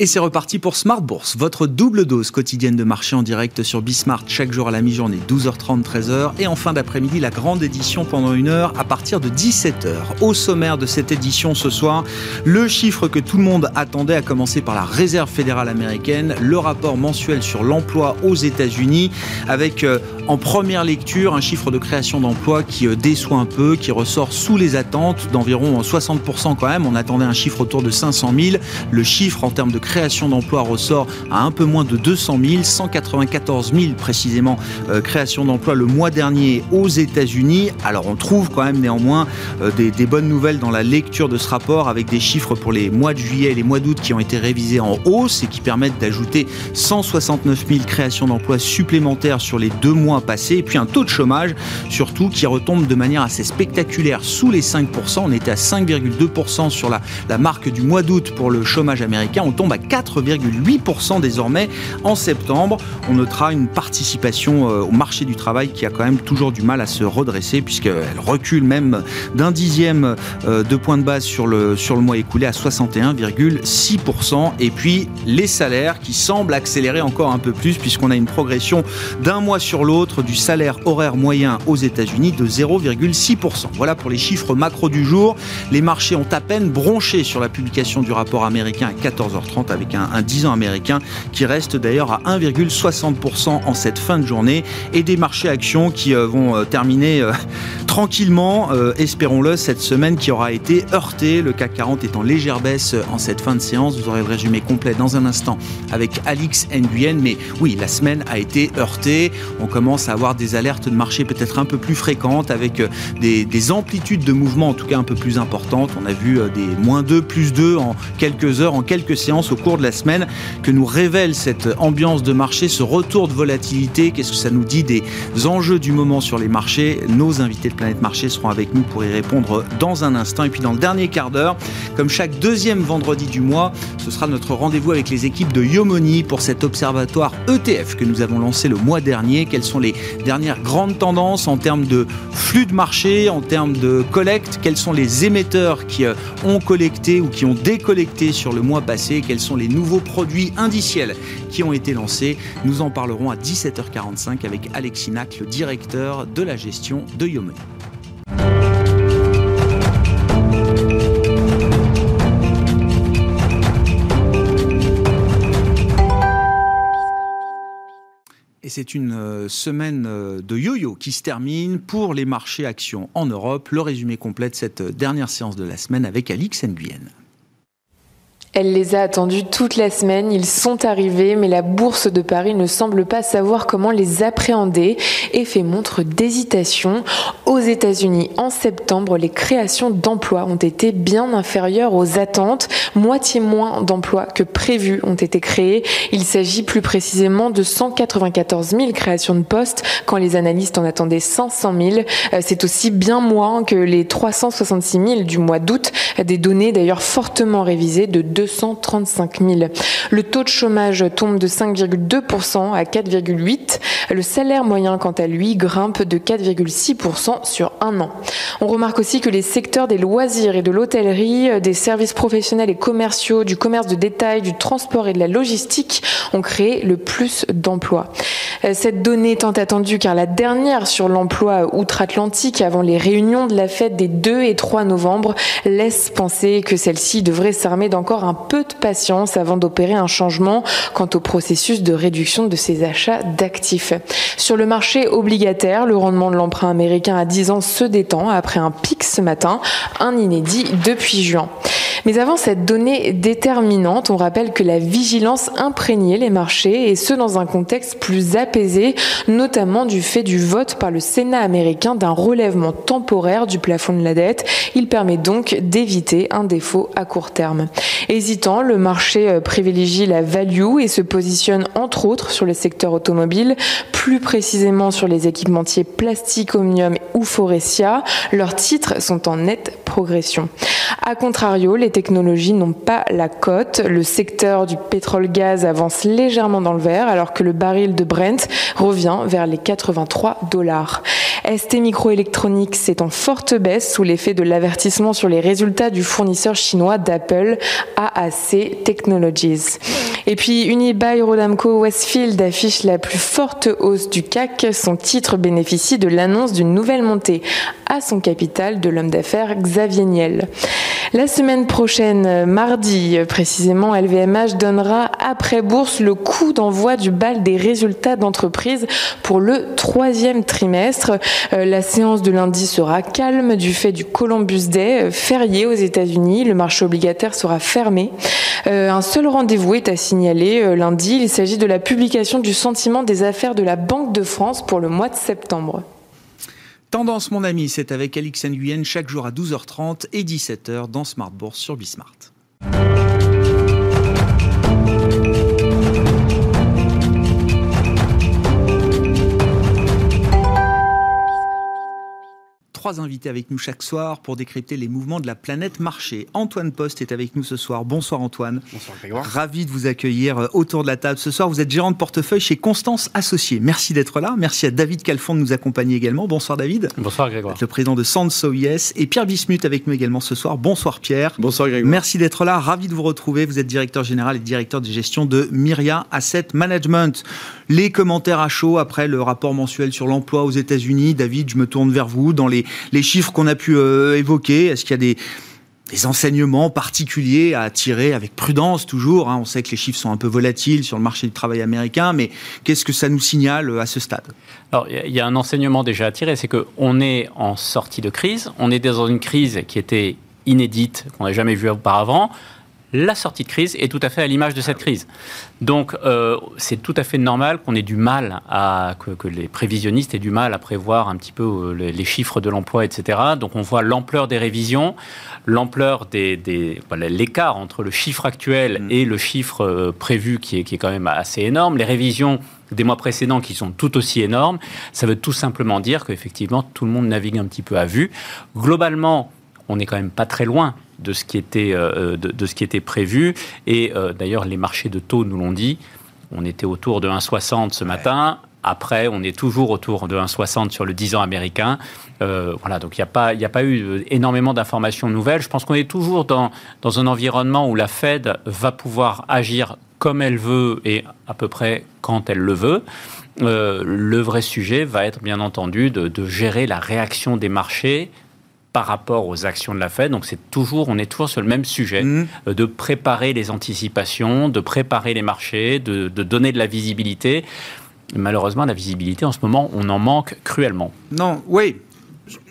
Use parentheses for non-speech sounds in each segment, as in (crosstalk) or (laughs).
Et c'est reparti pour Smart Bourse, votre double dose quotidienne de marché en direct sur Bismart chaque jour à la mi-journée, 12h30, 13h. Et en fin d'après-midi, la grande édition pendant une heure à partir de 17h. Au sommaire de cette édition ce soir, le chiffre que tout le monde attendait, à commencer par la Réserve fédérale américaine, le rapport mensuel sur l'emploi aux États-Unis, avec euh, en première lecture un chiffre de création d'emplois qui euh, déçoit un peu, qui ressort sous les attentes d'environ 60% quand même. On attendait un chiffre autour de 500 000. Le chiffre en termes de création d'emplois ressort à un peu moins de 200 000, 194 000 précisément euh, création d'emplois le mois dernier aux États-Unis. Alors on trouve quand même néanmoins euh, des, des, bonnes nouvelles dans la lecture de ce rapport avec des chiffres pour les mois de juillet et les mois d'août qui ont été révisés en hausse et qui permettent d'ajouter 169 000 créations d'emplois supplémentaires sur les deux mois passés. Et puis un taux de chômage surtout qui retombe de manière assez spectaculaire sous les 5%. On était à 5,2% sur la, la marque du mois d'août pour le chômage américain. On tombe à 4,8% désormais en septembre. On notera une participation euh, au marché du travail qui a quand même toujours du mal à se redresser puisqu'elle recule même d'un dixième euh, de point de base sur le, sur le mois écoulé à 61,6%. Et puis les salaires qui semblent accélérer encore un peu plus puisqu'on a une progression d'un mois sur l'autre du salaire horaire moyen aux États-Unis de 0,6%. Voilà pour les chiffres macro du jour. Les marchés ont à peine bronché sur la publication du rapport américain à 14h30 avec un, un 10 ans américain qui reste d'ailleurs à 1,60% en cette fin de journée et des marchés actions qui euh, vont euh, terminer euh, (laughs) tranquillement, espérons-le, cette semaine qui aura été heurtée. Le CAC 40 est en légère baisse en cette fin de séance. Vous aurez le résumé complet dans un instant avec Alix Nguyen. Mais oui, la semaine a été heurtée. On commence à avoir des alertes de marché peut-être un peu plus fréquentes avec des, des, amplitudes de mouvement en tout cas un peu plus importantes. On a vu des moins 2, plus 2 en quelques heures, en quelques séances au cours de la semaine que nous révèle cette ambiance de marché, ce retour de volatilité? Qu'est-ce que ça nous dit des enjeux du moment sur les marchés? Nos invités de Planète Marché seront avec nous pour y répondre dans un instant. Et puis dans le dernier quart d'heure, comme chaque deuxième vendredi du mois, ce sera notre rendez-vous avec les équipes de Yomoni pour cet observatoire ETF que nous avons lancé le mois dernier. Quelles sont les dernières grandes tendances en termes de flux de marché, en termes de collecte Quels sont les émetteurs qui euh, ont collecté ou qui ont décollecté sur le mois passé? Quels sont les nouveaux produits indiciels qui ont été lancés? Nous en parlerons à 17h45 avec Alexis le directeur de la gestion de Yomoni. Et c'est une semaine de yo-yo qui se termine pour les marchés actions en Europe. Le résumé complet de cette dernière séance de la semaine avec Alix Nguyen. Elle les a attendus toute la semaine, ils sont arrivés, mais la bourse de Paris ne semble pas savoir comment les appréhender et fait montre d'hésitation. Aux États-Unis, en septembre, les créations d'emplois ont été bien inférieures aux attentes. Moitié moins d'emplois que prévu ont été créés. Il s'agit plus précisément de 194 000 créations de postes quand les analystes en attendaient 500 000. C'est aussi bien moins que les 366 000 du mois d'août, des données d'ailleurs fortement révisées de 235 000. Le taux de chômage tombe de 5,2% à 4,8%. Le salaire moyen, quant à lui, grimpe de 4,6% sur un an. On remarque aussi que les secteurs des loisirs et de l'hôtellerie, des services professionnels et commerciaux, du commerce de détail, du transport et de la logistique ont créé le plus d'emplois. Cette donnée tant attendue car la dernière sur l'emploi outre-Atlantique avant les réunions de la fête des 2 et 3 novembre laisse penser que celle-ci devrait s'armer d'encore un peu de patience avant d'opérer un changement quant au processus de réduction de ses achats d'actifs. Sur le marché obligataire, le rendement de l'emprunt américain à 10 ans se détend après un pic ce matin, un inédit depuis juin. Mais avant cette donnée déterminante, on rappelle que la vigilance imprégnait les marchés et ce dans un contexte plus apaisé, notamment du fait du vote par le Sénat américain d'un relèvement temporaire du plafond de la dette. Il permet donc d'éviter un défaut à court terme. Hésitant, le marché privilégie la value et se positionne entre autres sur le secteur automobile, plus précisément sur les équipementiers plastique, omnium ou Forestia. Leurs titres sont en nette progression. A contrario, les technologies n'ont pas la cote. Le secteur du pétrole-gaz avance légèrement dans le vert alors que le baril de Brent revient vers les 83 dollars. ST Microelectronics est en forte baisse sous l'effet de l'avertissement sur les résultats du fournisseur chinois d'Apple, AAC Technologies. Et puis Unibail Rodamco Westfield affiche la plus forte hausse du CAC. Son titre bénéficie de l'annonce d'une nouvelle montée à son capital de l'homme d'affaires Xavier Niel. La semaine prochaine, mardi précisément, LVMH donnera après bourse le coup d'envoi du bal des résultats d'entreprise pour le troisième trimestre. Euh, la séance de lundi sera calme du fait du Columbus Day, euh, férié aux États-Unis. Le marché obligataire sera fermé. Euh, un seul rendez-vous est à signaler lundi. Il s'agit de la publication du sentiment des affaires de la Banque de France pour le mois de septembre. Tendance, mon ami, c'est avec Alix Nguyen chaque jour à 12h30 et 17h dans Smart Bourse sur Bismart. Trois invités avec nous chaque soir pour décrypter les mouvements de la planète marché. Antoine Post est avec nous ce soir. Bonsoir Antoine. Bonsoir Grégoire. Ravi de vous accueillir euh, autour de la table ce soir. Vous êtes gérant de portefeuille chez Constance Associés. Merci d'être là. Merci à David Calfon de nous accompagner également. Bonsoir David. Bonsoir Grégoire. Le président de Sanso Yes et Pierre Bismuth avec nous également ce soir. Bonsoir Pierre. Bonsoir Grégoire. Merci d'être là. Ravi de vous retrouver. Vous êtes directeur général et directeur de gestion de Myria Asset Management. Les commentaires à chaud après le rapport mensuel sur l'emploi aux États-Unis. David, je me tourne vers vous. Dans les, les chiffres qu'on a pu euh, évoquer, est-ce qu'il y a des, enseignements particuliers à tirer avec prudence toujours. Hein? On sait que les chiffres sont un peu volatiles sur le marché du travail américain, mais qu'est-ce que ça nous signale euh, à ce stade? Alors, il y a un enseignement déjà à tirer, c'est qu'on est en sortie de crise, on est dans une crise qui était inédite, qu'on n'a jamais vue auparavant la sortie de crise est tout à fait à l'image de cette crise. Donc, euh, c'est tout à fait normal qu'on ait du mal à que, les prévisionnistes aient du mal à prévoir un petit peu euh, les, chiffres de l'emploi, etc. Donc, on voit l'ampleur des révisions, l'ampleur des, l'écart entre le chiffre actuel mm. et le chiffre euh, prévu qui est, qui est quand même assez énorme. Les révisions des mois précédents qui sont tout aussi énormes. Ça veut tout simplement dire qu'effectivement, tout le monde navigue un petit peu à vue. Globalement, on n'est quand même pas très loin de ce qui était, euh, de, ce qui était prévu. Et euh, d'ailleurs, les marchés de taux nous l'ont dit. On était autour de 1,60 ce matin. Après, on est toujours autour de 1,60 sur le 10 ans américain. Euh, voilà, donc il n'y a, pas, a pas eu énormément d'informations nouvelles. Je pense qu'on est toujours dans, dans un environnement où la Fed va pouvoir agir comme elle veut et à peu près quand elle le veut. le vrai sujet va être bien entendu de, de gérer la réaction des marchés par rapport aux actions de la Fed. Donc c'est toujours, on est toujours sur le même sujet, mmh. euh, de préparer les anticipations, de préparer les marchés, de, de donner de la visibilité. Malheureusement, la visibilité en ce moment, on en manque cruellement. Non, oui,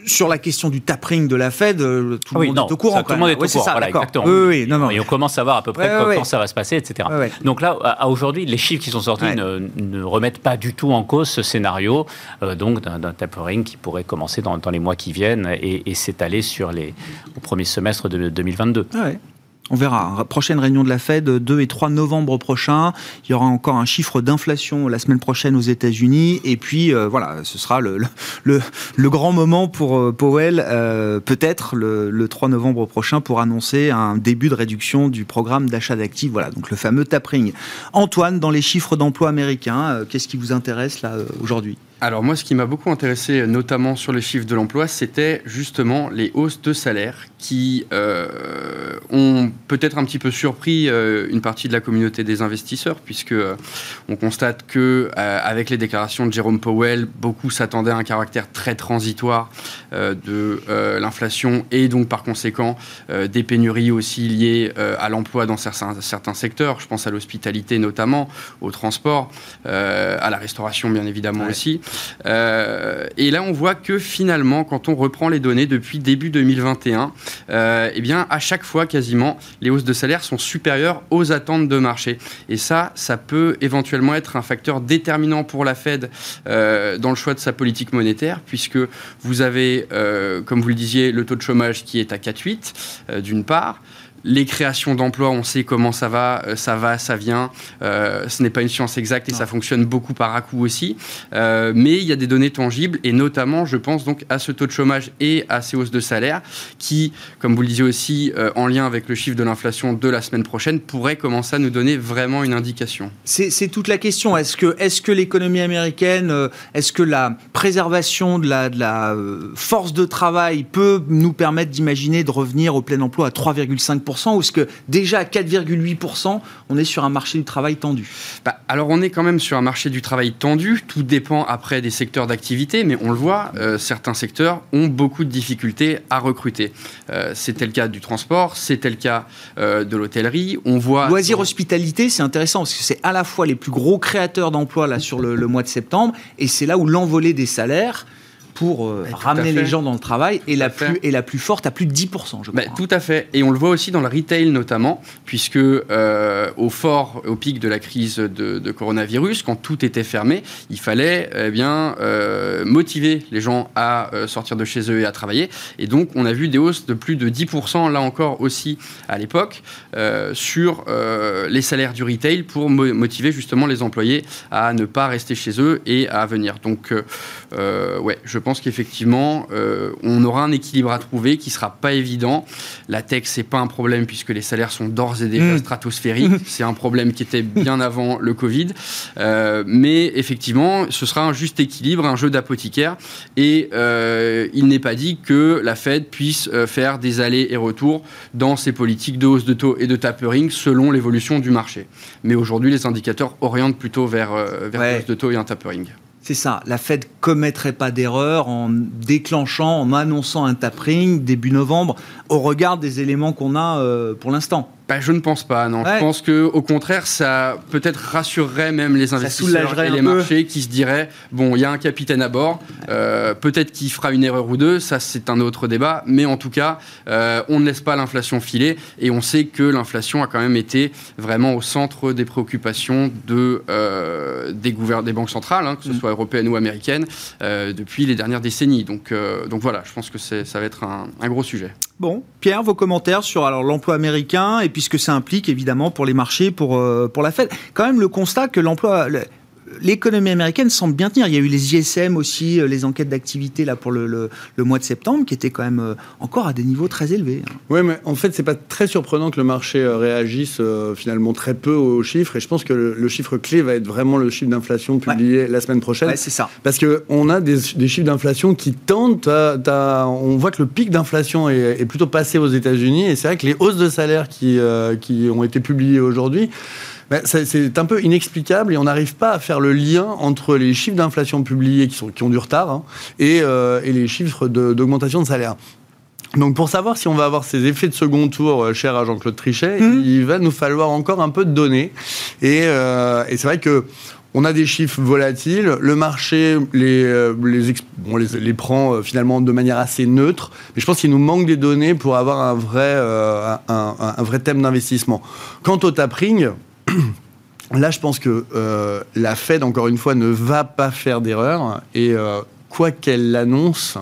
sur la question du tapering de la Fed, euh, tout le monde est au courant. tout le monde est au courant. Ça, voilà, exactement. Oui, non, non. Et on commence à voir à peu près quand, ça va se passer, etc. Donc là, à aujourd'hui, les chiffres qui sont sortis ne, remettent pas du tout en cause ce scénario euh, donc d'un tapering qui pourrait commencer dans, les mois qui viennent et, s'étaler sur les au premier semestre de 2022. On verra. Prochaine réunion de la Fed, 2 et 3 novembre prochain. Il y aura encore un chiffre d'inflation la semaine prochaine aux États-Unis. Et puis, euh, voilà, ce sera le, grand moment pour euh, Powell, euh, peut-être le, le, 3 novembre prochain, pour annoncer un début de réduction du programme d'achat d'actifs. Voilà, donc le fameux tapering. Antoine, dans les chiffres d'emploi américains, qu'est-ce qui vous intéresse là aujourd'hui? Alors moi, ce qui m'a beaucoup intéressé, notamment sur les chiffres de l'emploi, c'était justement les hausses de salaire qui ont peut-être un petit peu surpris euh, une partie de la communauté des investisseurs, puisque euh, on constate que avec les déclarations de Jérôme Powell, beaucoup s'attendaient à un caractère très transitoire de l'inflation et donc par conséquent des pénuries aussi liées à l'emploi dans certains, certains secteurs. Je pense à l'hospitalité notamment, au transport, à la restauration bien évidemment aussi. et là, on voit que finalement, quand on reprend les données depuis début 2021, euh, eh bien, à chaque fois, quasiment, les hausses de salaire sont supérieures aux attentes de marché. Et ça, ça peut éventuellement être un facteur déterminant pour la Fed euh, dans le choix de sa politique monétaire, puisque vous avez, euh, comme vous le disiez, le taux de chômage qui est à 4,8, d'une part les créations d'emplois, on sait comment ça va, euh, ça va, ça vient. Euh, ce n'est pas une science exacte et ça fonctionne beaucoup par à coup aussi. Euh, mais il y a des données tangibles et notamment, je pense donc à ce taux de chômage et à ces hausses de salaire qui, comme vous le disiez aussi, en lien avec le chiffre de l'inflation de la semaine prochaine, pourraient commencer à nous donner vraiment une indication. C'est toute la question. Est-ce que, est que l'économie américaine, est-ce que la préservation de la, de la force de travail peut nous permettre d'imaginer de revenir au plein emploi à 3,5 ou est-ce que déjà à 4,8%, on est sur un marché du travail tendu? Bah, Alors on est quand même sur un marché du travail tendu. Tout dépend après des secteurs d'activité, mais on le voit, euh, certains secteurs ont beaucoup de difficultés à recruter. Euh, c'était le cas du transport, c'était le cas euh, de l'hôtellerie. On voit loisirs hospitalité, c'est intéressant parce que c'est à la fois les plus gros créateurs d'emplois là sur le, le mois de septembre et c'est là où l'envolée des salaires pour euh, ramener les gens dans le travail et la, plus, et la plus forte à plus de 10%, je crois. tout à fait. Et on le voit aussi dans le retail notamment, puisque euh, au fort, au pic de la crise de, coronavirus, quand tout était fermé, il fallait eh bien, euh, motiver les gens à sortir de chez eux et à travailler. Et donc, on a vu des hausses de plus de 10%, là encore aussi à l'époque, sur les salaires du retail pour motiver justement les employés à ne pas rester chez eux et à venir. Donc, ouais, je pense qu'effectivement, euh, on aura un équilibre à trouver qui sera pas évident. La tech, c'est pas un problème puisque les salaires sont d'ores et déjà mmh. stratosphériques. (laughs) c'est un problème qui était bien avant le Covid. Euh, mais effectivement, ce sera un juste équilibre, un jeu d'apothicaire. Et euh, il n'est pas dit que la Fed puisse faire des allers et retours dans ses politiques de hausse de taux et de tapering selon l'évolution du marché. Mais aujourd'hui, les indicateurs orientent plutôt vers, vers hausse de taux et un tapering. C'est ça, la Fed commettrait pas d'erreur en déclenchant, en annonçant un tapering début novembre au regard des éléments qu'on a euh, pour l'instant. Bah, je ne pense pas, non. Je pense que au contraire, ça peut-être rassurerait même les investisseurs et les marchés qui se diraient bon, il y a un capitaine à bord, euh, peut-être qu'il fera une erreur ou deux, ça c'est un autre débat, mais en tout cas, euh, on ne laisse pas l'inflation filer et on sait que l'inflation a quand même été vraiment au centre des préoccupations de euh, des des banques centrales, hein, que ce mm. soit européennes ou américaines, depuis les dernières décennies. Donc, donc voilà, je pense que ça va être un, un gros sujet. Bon, Pierre, vos commentaires sur l'emploi américain et puis ce que ça implique évidemment pour les marchés, pour, euh, pour la Fed. Quand même le constat que l'emploi, l'économie américaine semble bien tenir. Il y a eu les ISM aussi, euh, les enquêtes d'activité là pour le, le, mois de septembre, qui étaient quand même euh, encore à des niveaux très élevés. Hein. Oui, mais en fait, c'est pas très surprenant que le marché euh, réagisse finalement très peu aux chiffres. Et je pense que le, chiffre clé va être vraiment le chiffre d'inflation publié la semaine prochaine. c'est ça. Parce que on a des, chiffres d'inflation qui tentent. on voit que le pic d'inflation est, plutôt passé aux États-Unis. Et c'est vrai que les hausses de salaire qui, qui ont été publiées aujourd'hui ben, c'est un peu inexplicable et on n'arrive pas à faire le lien entre les chiffres d'inflation publiés qui, sont, qui ont du retard hein, et, euh, et, les chiffres d'augmentation de, salaire. Donc pour savoir si on va avoir ces effets de second tour, euh, cher à Jean-Claude Trichet, mmh. il va nous falloir encore un peu de données. Et, euh, et c'est vrai que on a des chiffres volatiles, le marché les, les, les, les, prend finalement de manière assez neutre, mais je pense qu'il nous manque des données pour avoir un vrai, un, un, un, vrai thème d'investissement. Quant au tapering, Là, je pense que euh, la Fed, encore une fois, ne va pas faire d'erreur. Et euh, quoi qu'elle l'annonce,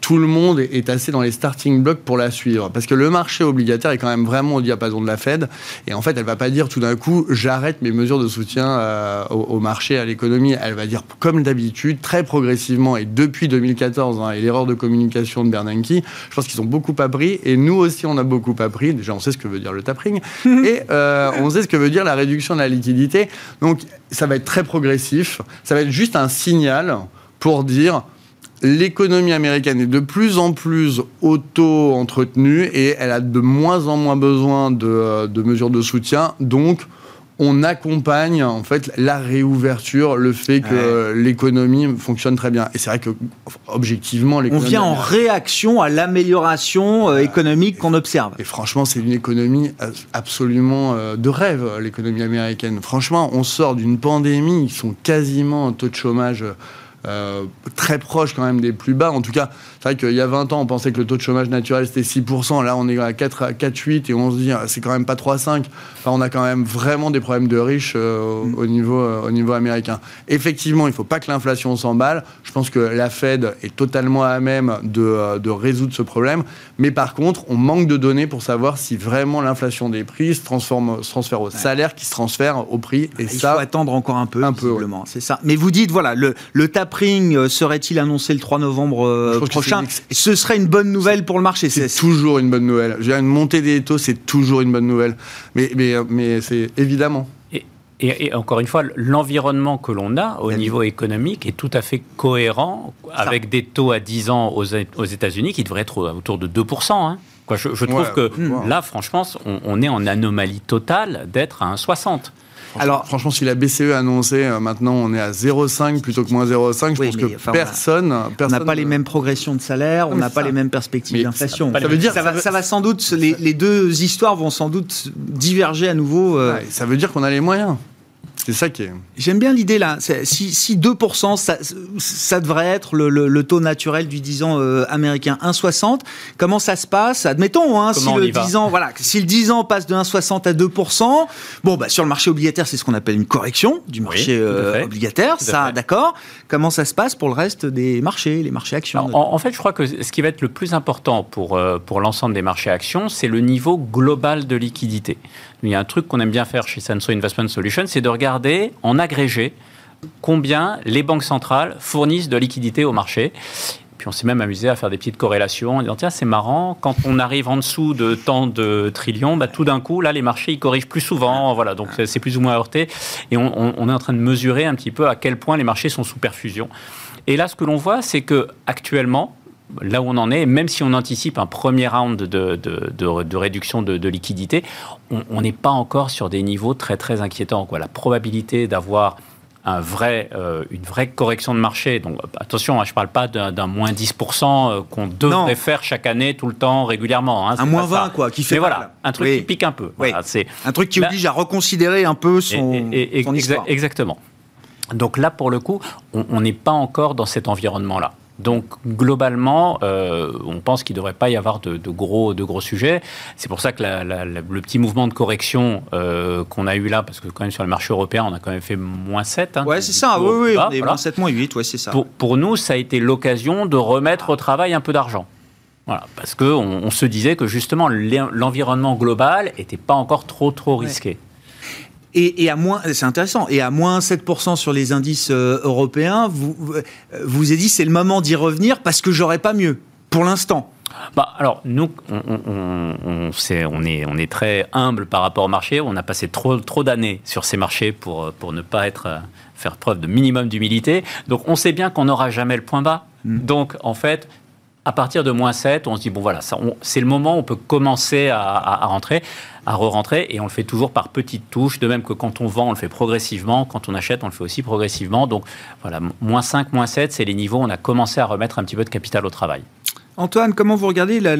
tout le monde est assez dans les starting blocks pour la suivre. Parce que le marché obligataire est quand même vraiment au diapason de la Fed. Et en fait, elle va pas dire tout d'un coup, j'arrête mes mesures de soutien euh, au, marché, à l'économie. Elle va dire, comme d'habitude, très progressivement, et depuis 2014, hein, et l'erreur de communication de Bernanke, je pense qu'ils ont beaucoup appris. Et nous aussi, on a beaucoup appris. Déjà, on sait ce que veut dire le tapering. (laughs) et euh, on sait ce que veut dire la réduction de la liquidité. Donc, ça va être très progressif. Ça va être juste un signal pour dire l'économie américaine est de plus en plus auto-entretenue et elle a de moins en moins besoin de, euh, mesures de soutien. Donc, on accompagne en fait la réouverture, le fait que l'économie fonctionne très bien. Et c'est vrai que objectivement, on vient en réaction à l'amélioration euh, économique qu'on observe. Et franchement, c'est une économie absolument euh, de rêve, l'économie américaine. Franchement, on sort d'une pandémie, ils sont quasiment un taux de chômage euh, très proche quand même des plus bas. En tout cas, c'est vrai qu'il y a 20 ans, on pensait que le taux de chômage naturel c'était 6%. Là, on est à 4, 4,8 et on se dit ah, c'est quand même pas 3,5. Enfin, on a quand même vraiment des problèmes de riches euh, au, niveau, euh, au niveau américain. Effectivement, il ne faut pas que l'inflation s'emballe. Je pense que la Fed est totalement à même de, de résoudre ce problème. Mais par contre, on manque de données pour savoir si vraiment l'inflation des prix se, transforme, se transfère au salaire qui se transfère au prix. Et il ça, faut attendre encore un peu, un peu, c'est ça. Mais vous dites voilà, le, le tapering euh, serait-il annoncé le 3 novembre euh, prochain Ce serait une bonne nouvelle pour le marché. C'est toujours une bonne nouvelle. Une montée des taux, c'est toujours une bonne nouvelle. Mais, mais, mais c'est évidemment. Et, encore une fois, l'environnement que l'on a au niveau économique est tout à fait cohérent avec des taux à 10 ans aux, aux États-Unis qui devraient être autour de 2%. Hein. Quoi, je, trouve que là, franchement, on, on, est en anomalie totale d'être à 1,60. Alors, franchement, si la BCE a annoncé euh, maintenant on est à 0,5 plutôt que moins 0,5, je pense que personne, On n'a pas les mêmes progressions de salaire, on n'a pas les mêmes perspectives d'inflation. Ça, veut dire ça, va sans doute, les, deux histoires vont sans doute diverger à nouveau. Euh, ça veut dire qu'on a les moyens. C'est ça qui est. J'aime bien l'idée là. Si, si 2%, ça, ça, devrait être le, le, taux naturel du 10 ans euh, américain, 1,60. Comment ça se passe? Admettons, hein, si, le 10 ans, voilà, si le 10 ans passe de 1,60 à 2%, bon, bah, sur le marché obligataire, c'est ce qu'on appelle une correction du marché euh, obligataire. Ça, d'accord. Comment ça se passe pour le reste des marchés, les marchés actions? En, fait, je crois que ce qui va être le plus important pour, euh, pour l'ensemble des marchés actions, c'est le niveau global de liquidité. Il y a un truc qu'on aime bien faire chez Sanso Investment Solutions, c'est de regarder en agrégé combien les banques centrales fournissent de liquidités au marché. Puis on s'est même amusé à faire des petites corrélations en disant tiens c'est marrant quand on arrive en dessous de tant de trillions bah, tout d'un coup là les marchés ils corrigent plus souvent voilà. Donc c'est plus ou moins heurté. Et on, est en train de mesurer un petit peu à quel point les marchés sont sous perfusion. Et là ce que l'on voit c'est que actuellement là où on en est, même si on anticipe un premier round de, de, réduction de, liquidité, on n'est pas encore sur des niveaux très très inquiétants. Quoi. La probabilité d'avoir un vrai, euh, une vraie correction de marché. Donc attention, hein, je ne parle pas d'un moins 10% euh, qu'on devrait faire chaque année, tout le temps, régulièrement. Hein, un moins 20, quoi, qui fait Mais voilà, un truc qui pique un peu. c'est un truc qui oblige à reconsidérer un peu son, Exactement. Donc là, pour le coup, on n'est pas encore dans cet environnement-là. Donc globalement, euh, on pense qu'il ne devrait pas y avoir de, gros, de gros sujets. C'est pour ça que le petit mouvement de correction euh, qu'on a eu là, parce que quand même sur le marché européen, on a quand même fait moins 7. Hein, ouais, c'est ça, oui, oui, on est moins 7, moins 8, ouais, c'est ça. Pour, nous, ça a été l'occasion de remettre au travail un peu d'argent. Voilà, parce qu'on on se disait que justement l'environnement global n'était pas encore trop trop risqué. Et, à moins, c'est intéressant, et à moins 7% sur les indices euh, européens, vous vous avez dit c'est le moment d'y revenir parce que j'aurais pas mieux, pour l'instant. Bah, alors, nous, on, on, on, est, on, est, on est très humble par rapport au marché. On a passé trop, trop d'années sur ces marchés pour, pour ne pas être, euh, faire preuve de minimum d'humilité. Donc, on sait bien qu'on n'aura jamais le point bas. Mm. Donc, en fait, à partir de moins 7, on se dit, bon voilà, c'est le moment où on peut commencer à, rentrer, à re-rentrer, et on le fait toujours par petites touches, de même que quand on vend, on le fait progressivement, quand on achète, on le fait aussi progressivement. Donc voilà, moins 5, moins 7, c'est les niveaux où on a commencé à remettre un petit peu de capital au travail. Antoine, comment vous regardez la,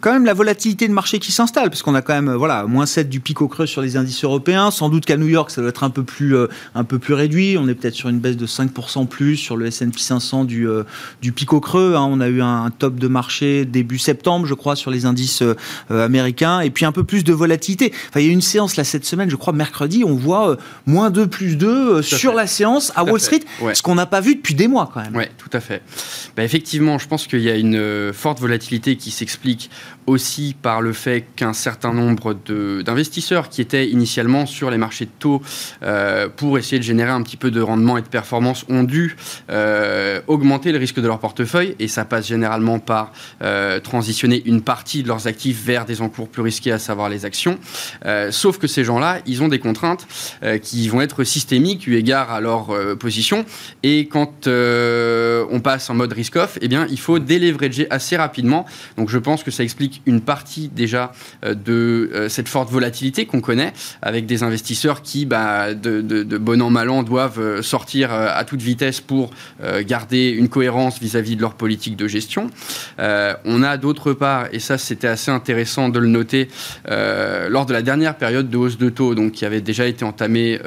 quand même la volatilité de marché qui s'installe? Parce qu'on a quand même voilà, moins 7 du pic au creux sur les indices européens. Sans doute qu'à New York, ça doit être un peu plus, euh, un peu plus réduit. On est peut-être sur une baisse de 5% plus sur le S&P 500 du, euh, du pic au creux. Hein. On a eu un, top de marché début septembre, je crois, sur les indices euh, américains. Et puis un peu plus de volatilité. Enfin, il y a une séance là cette semaine, je crois, mercredi, on voit moins 2 plus 2 sur la séance à Wall Street. Ce qu'on n'a pas vu depuis des mois quand même. Oui, tout à fait. Bah, effectivement, je pense qu'il y a une euh, forte volatilité qui s'explique aussi par le fait qu'un certain nombre d'investisseurs qui étaient initialement sur les marchés de taux euh, pour essayer de générer un petit peu de rendement et de performance ont dû euh, augmenter le risque de leur portefeuille et ça passe généralement par transitionner une partie de leurs actifs vers des encours plus risqués, à savoir les actions. sauf que ces gens-là, ils ont des contraintes qui vont être systémiques eu égard à leur position et quand on passe en mode risk-off, eh bien, il faut délivrer corriger assez rapidement. Donc je pense que ça explique une partie déjà de cette forte volatilité qu'on connaît, avec des investisseurs qui, bah, de, de, bon an mal an, doivent sortir à toute vitesse pour garder une cohérence vis-à-vis de leur politique de gestion. on a d'autre part, et ça c'était assez intéressant de le noter, lors de la dernière période de hausse de taux, donc qui avait déjà été entamée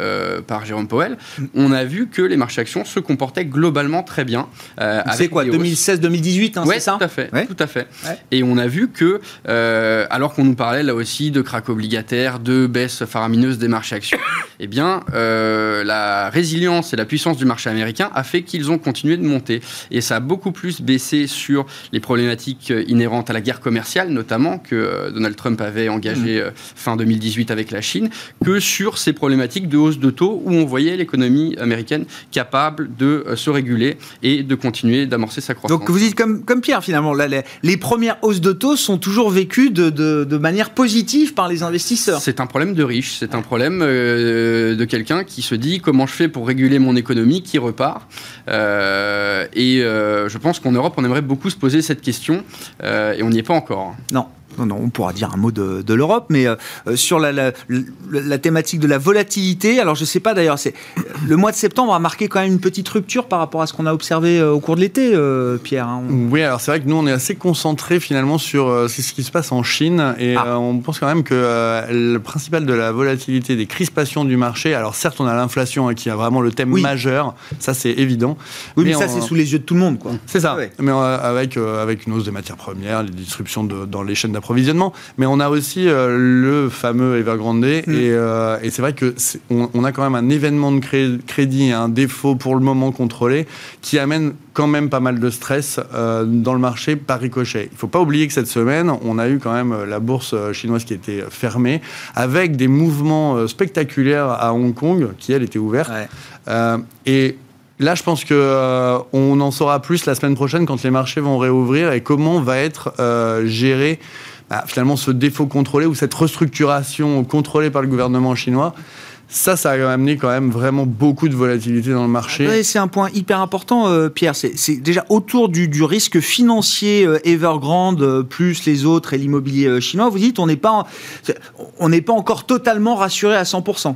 par Jérôme Powell, on a vu que les marchés actions se comportaient globalement très bien. Euh, c'est quoi, 2016-2018, hein, c'est ça tout à fait, tout à fait. Et on a vu que, euh, alors qu'on nous parlait là aussi de crack obligataire, de baisse faramineuse des marchés actions, (coughs) eh bien, euh, la résilience et la puissance du marché américain a fait qu'ils ont continué de monter. Et ça a beaucoup plus baissé sur les problématiques inhérentes à la guerre commerciale, notamment, que Donald Trump avait engagé mm. fin 2018 avec la Chine, que sur ces problématiques de hausse de taux où on voyait l'économie américaine capable de se réguler et de continuer d'amorcer sa croissance. Donc vous dites comme, comme Pierre finalement, les, premières hausses de taux sont toujours vécues de, de, manière positive par les investisseurs. C'est un problème de riche, c'est un problème euh, de quelqu'un qui se dit comment je fais pour réguler mon économie qui repart. Euh, et euh, je pense qu'en Europe, on aimerait beaucoup se poser cette question et on n'y est pas encore. Non. Non, non, on pourra dire un mot de, de l'Europe, mais euh, sur la, la, la, thématique de la volatilité, alors je ne sais pas d'ailleurs, c'est le mois de septembre a marqué quand même une petite rupture par rapport à ce qu'on a observé euh, au cours de l'été, euh, Pierre. Hein. Oui, alors c'est vrai que nous on est assez concentré finalement sur ce qui se passe en Chine et ah. on pense quand même que le principal de la volatilité, des crispations du marché, alors certes on a l'inflation hein, qui a vraiment le thème majeur, ça c'est évident. Oui, mais, ça c'est sous les yeux de tout le monde, quoi. C'est ça. Mais avec avec une hausse des matières premières, les disruptions de, dans les chaînes Mais on a aussi euh, le fameux Evergrande. Mm. Euh, et, c'est vrai que on, a quand même un événement de crédit, un défaut pour le moment contrôlé, qui amène quand même pas mal de stress euh, dans le marché par ricochet. Il ne faut pas oublier que cette semaine, on a eu quand même la bourse chinoise qui était fermée, avec des mouvements spectaculaires à Hong Kong, qui elle était ouverte. et Là, je pense que on en saura plus la semaine prochaine quand les marchés vont réouvrir et comment va être géré bah, finalement ce défaut contrôlé ou cette restructuration contrôlée par le gouvernement chinois. Ça, ça a amené quand même vraiment beaucoup de volatilité dans le marché. c'est un point hyper important, euh, Pierre. C'est déjà autour du, risque financier euh, Evergrande euh, plus les autres et l'immobilier chinois. Vous dites, on n'est pas, on n'est pas encore totalement rassuré à 100 bah,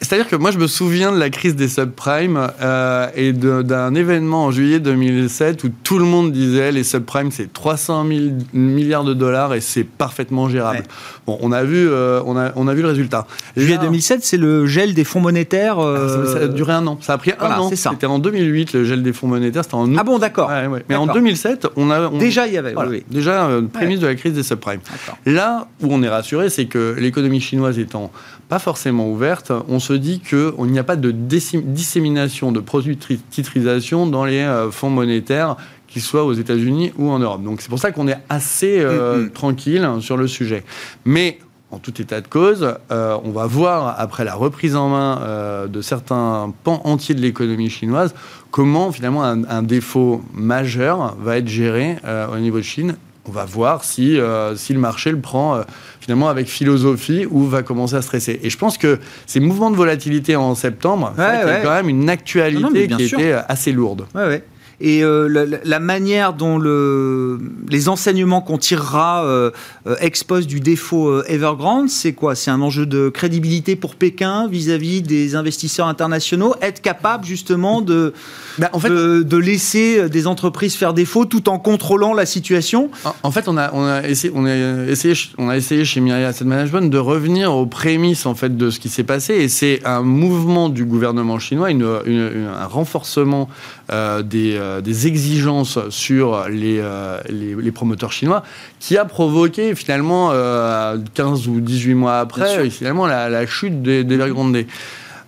c'est-à-dire que moi, je me souviens de la crise des subprimes euh, et d'un événement en juillet 2007 où tout le monde disait les subprimes, c'est 300 000 milliards de dollars et c'est parfaitement gérable. Bon, on a, vu, euh, on, a, on a vu le résultat. Juillet 2007, c'est le gel des fonds monétaires. Euh... Ça, a duré un an. Ça a pris un an. C'était en 2008, le gel des fonds monétaires. C'était en Ah bon, d'accord. Mais en 2007, on a. Déjà, il y avait. Oui, Déjà, euh, prémisse de la crise des subprimes. Là où on est rassuré, c'est que l'économie chinoise étant pas forcément ouverte, on se dit qu'il n'y a pas de dissémination de produits de titrisation dans les euh, fonds monétaires qu'ils soient aux États-Unis ou en Europe. Donc c'est pour ça qu'on est assez euh, mm, mm. tranquille sur le sujet. Mais en tout état de cause, euh, on va voir après la reprise en main de certains pans entiers de l'économie chinoise comment finalement un, défaut majeur va être géré au niveau de Chine on va voir si, si le marché le prend finalement avec philosophie ou va commencer à stresser. Et je pense que ces mouvements de volatilité en septembre, a quand même une actualité qui était assez lourde. Ouais, et euh, la, manière dont le, les enseignements qu'on tirera euh, euh exposent du défaut Evergrande, c'est quoi? C'est un enjeu de crédibilité pour Pékin vis-à-vis des investisseurs internationaux, être capable justement de, bah, en fait, de, laisser des entreprises faire défaut tout en contrôlant la situation? En, fait, on a, on a essayé, on a essayé, on a essayé chez Myriad Asset Management de revenir aux prémices en fait de ce qui s'est passé, et c'est un mouvement du gouvernement chinois, une, un renforcement des euh, des exigences sur euh, les, les, promoteurs chinois qui a provoqué finalement, 15 euh, ou 18 mois après, finalement la, chute d'Evergrande.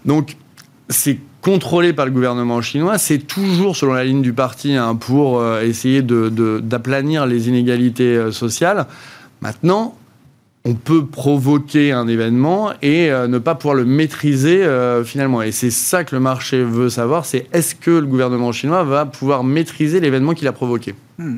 Donc, c'est contrôlé par le gouvernement chinois, c'est toujours selon la ligne du parti hein, pour essayer d'aplanir de, les inégalités sociales. Maintenant, on peut provoquer un événement et euh, ne pas pouvoir le maîtriser euh, finalement. Et c'est ça que le marché veut savoir, c'est est-ce que le gouvernement chinois va pouvoir maîtriser l'événement qu'il a provoqué? Hmm.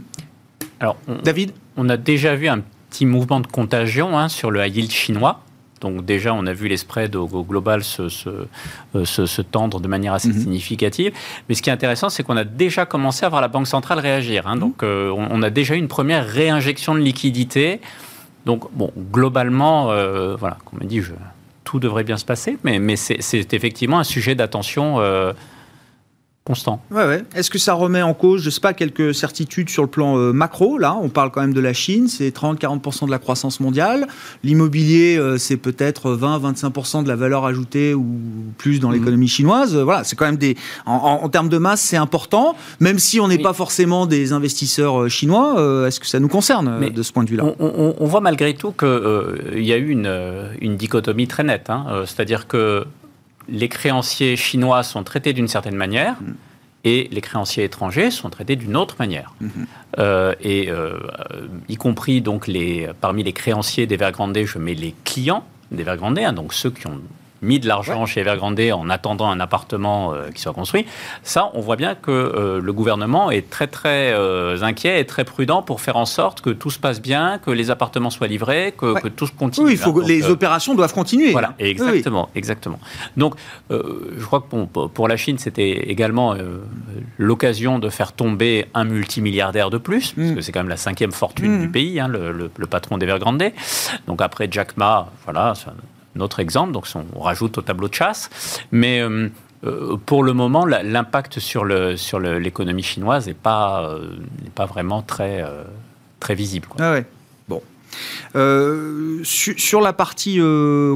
Alors, David? On a déjà vu un petit mouvement de contagion hein, sur le high yield chinois. Donc déjà, on a vu les spreads au, global se, se, tendre de manière assez mhm. significative. Mais ce qui est intéressant, c'est qu'on a déjà commencé à voir la Banque centrale réagir. Hein. Donc on, a déjà eu une première réinjection de liquidités. Donc bon, globalement, voilà, comme on dit, je, tout devrait bien se passer, mais, mais c'est effectivement un sujet d'attention constant. Ouais, ouais. Est-ce que ça remet en cause, je sais pas, quelques certitudes sur le plan euh, macro Là, on parle quand même de la Chine, c'est 30-40% de la croissance mondiale. L'immobilier, euh, c'est peut-être 20-25% de la valeur ajoutée ou plus dans mhm. l'économie chinoise. Voilà, c'est quand même des. En, termes de masse, c'est important, même si on n'est pas forcément des investisseurs euh, chinois. Est-ce que ça nous concerne de ce point de vue-là? on, voit malgré tout qu'il y a eu une, une dichotomie très nette. Hein. C'est-à-dire que les créanciers chinois sont traités d'une certaine manière. Mm. Et les créanciers étrangers sont traités d'une autre manière. Mm-hmm. Euh, et euh, y compris donc les, parmi les créanciers d'Evergrande, je mets les clients d'Evergrande, hein, donc ceux qui ont mis de l'argent chez Evergrande en attendant un appartement euh, qui soit construit. Ça, on voit bien que euh, le gouvernement est très très euh, inquiet et très prudent pour faire en sorte que tout se passe bien, que les appartements soient livrés, que, que tout se continue. Oui, il faut les opérations doivent continuer. Voilà, exactement, exactement. Donc, je crois que pour la Chine, c'était également l'occasion de faire tomber un multimilliardaire de plus, parce mm. que c'est quand même la cinquième fortune mm. du pays, hein, le, le, le, patron d'Evergrande. Donc après Jack Ma, voilà, notre exemple, donc on rajoute au tableau de chasse. Mais euh, euh, pour le moment, l'impact sur l'économie chinoise n'est pas, euh, vraiment très, visible. Ah. Bon. sur, la partie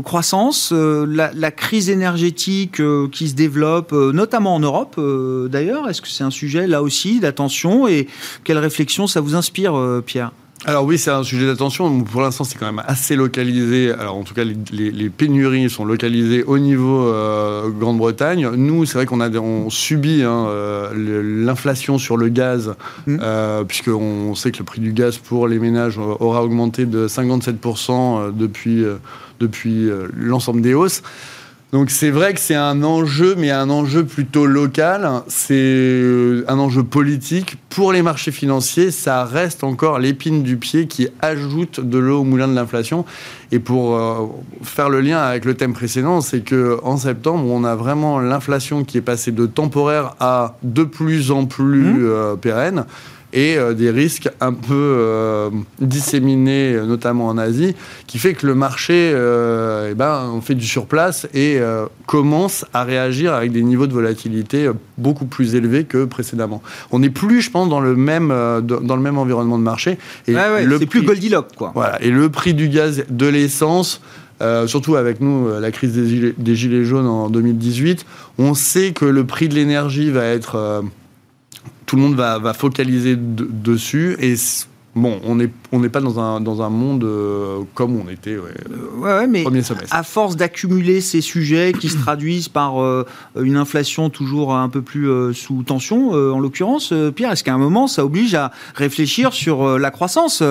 croissance, la, crise énergétique qui se développe, notamment en Europe d'ailleurs, est-ce que c'est un sujet là aussi d'attention et quelle réflexion ça vous inspire, Pierre? Alors oui, c'est un sujet d'attention. Pour l'instant, c'est quand même assez localisé. Alors en tout cas, les, pénuries sont localisées au niveau euh, Grande-Bretagne. Nous, c'est vrai qu'on a on subit hein, euh, l'inflation sur le gaz, mmh. euh, puisqu'on sait que le prix du gaz pour les ménages aura augmenté de 57% depuis, depuis l'ensemble des hausses. Donc c'est vrai que c'est un enjeu, mais un enjeu plutôt local. C'est euh, un enjeu politique. Pour les marchés financiers, ça reste encore l'épine du pied qui ajoute de l'eau au moulin de l'inflation. Et pour euh, faire le lien avec le thème précédent, c'est que en septembre, on a vraiment l'inflation qui est passée de temporaire à de plus en plus mmh. euh, pérenne et euh, des risques un peu euh, disséminés, notamment en Asie, qui fait que le marché, euh, eh ben, on fait du surplace et commence à réagir avec des niveaux de volatilité beaucoup plus élevés que précédemment. On n'est plus, je pense, dans le même, dans le même environnement de marché. Et le c'est plus Goldilocks, quoi. Voilà. Et le prix du gaz, de l'essence, surtout avec nous, la crise des des gilets, jaunes en 2018, on sait que le prix de l'énergie va être tout le monde va, focaliser dessus et Bon, on n'est on n'est pas dans un, dans un monde euh, comme on était ouais, ouais, mais premier semestre. À force d'accumuler ces sujets qui se traduisent par euh, une inflation toujours un peu plus euh, sous tension, en l'occurrence, Pierre, est-ce qu'à un moment, ça oblige à réfléchir sur la croissance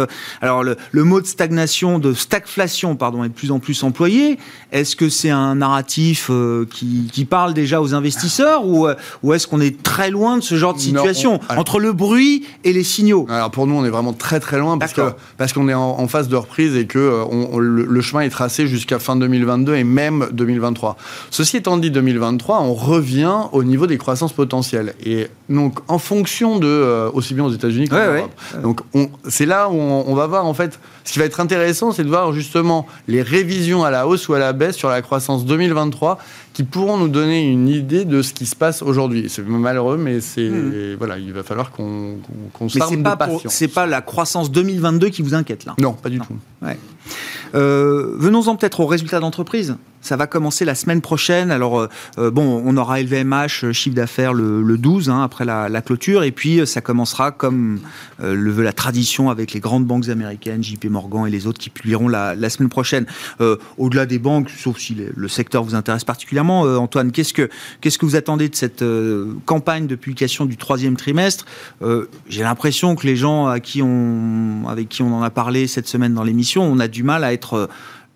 Alors, le, le, mot de stagnation, de stagflation, pardon, est de plus en plus employé. Est-ce que c'est un narratif qui, qui, parle déjà aux investisseurs ou, ou est-ce qu'on est très loin de ce genre de situation entre le bruit et les signaux? Alors, pour nous, on est vraiment très très loin parce que parce qu'on est en, phase de reprise et que euh, le, chemin est tracé jusqu'à fin 2022 et même 2023. Ceci étant dit, 2023, on revient au niveau des croissances potentielles et donc en fonction de euh, aussi bien aux États-Unis qu'en Europe. Donc c'est là où on, va voir en fait. Ce qui va être intéressant, c'est de voir justement les révisions à la hausse ou à la baisse sur la croissance 2023 qui pourront nous donner une idée de ce qui se passe aujourd'hui. C'est malheureux, mais c'est hmm. voilà, il va falloir qu'on qu'on s'arme de patience. C'est pas la croissance 2022 qui vous inquiète là Non, pas du tout. Ouais. Euh, venons-en peut-être aux résultats d'entreprise. Ça va commencer la semaine prochaine. Alors, euh, euh, bon, on aura LVMH, chiffre d'affaires le, 12, hein, après la, clôture. Et puis, ça commencera comme le veut la tradition avec les grandes banques américaines, JP Morgan et les autres qui publieront la, semaine prochaine. Au-delà des banques, sauf si le secteur vous intéresse particulièrement, Antoine, qu'est-ce que, qu'est-ce que vous attendez de cette campagne de publication du troisième trimestre? J'ai l'impression que les gens avec qui on en a parlé cette semaine dans l'émission, on a du mal à être être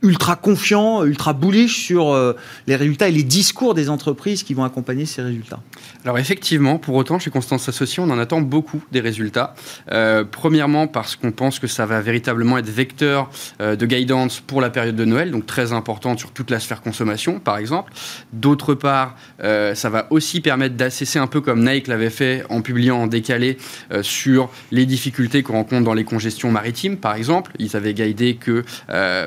ultra confiant, ultra bullish sur euh, les résultats et les discours des entreprises qui vont accompagner ces résultats. Alors effectivement, pour autant, chez Constance Associés, on en attend beaucoup des résultats. Euh, premièrement, parce qu'on pense que ça va véritablement être vecteur euh, de guidance pour la période de Noël, donc très importante sur toute la sphère consommation, par exemple. D'autre part, ça va aussi permettre d'assesser un peu comme Nike l'avait fait en publiant en décalé sur les difficultés qu'on rencontre dans les congestions maritimes, par exemple. Ils avaient guidé que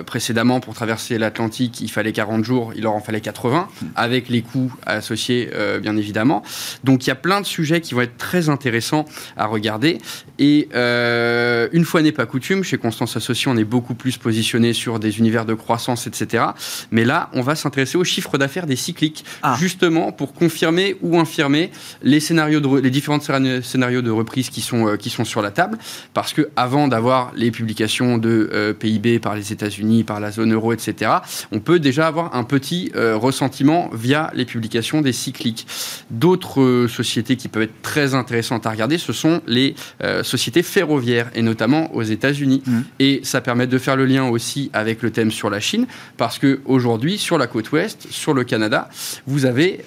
précédemment, pour traverser l'Atlantique, il fallait 40 jours, il leur en fallait 80, avec les coûts associés, euh, bien évidemment. Donc il y a plein de sujets qui vont être très intéressants à regarder. Et euh, une fois n'est pas coutume, chez Constance Associé, on est beaucoup plus positionné sur des univers de croissance, etc. Mais là, on va s'intéresser aux chiffres d'affaires des cycliques, ah. justement pour confirmer ou infirmer les scénarios de, les différents scénarios de reprise qui sont, euh, qui sont sur la table. Parce que avant d'avoir les publications de PIB par les États-Unis, par la zone etc., on peut déjà avoir un petit euh, ressentiment via les publications des cycliques. D'autres euh, sociétés qui peuvent être très intéressantes à regarder, ce sont les euh, sociétés ferroviaires, et notamment aux États-Unis. Mmh. Et ça permet de faire le lien aussi avec le thème sur la Chine, parce qu'aujourd'hui, sur la côte ouest, sur le Canada, vous avez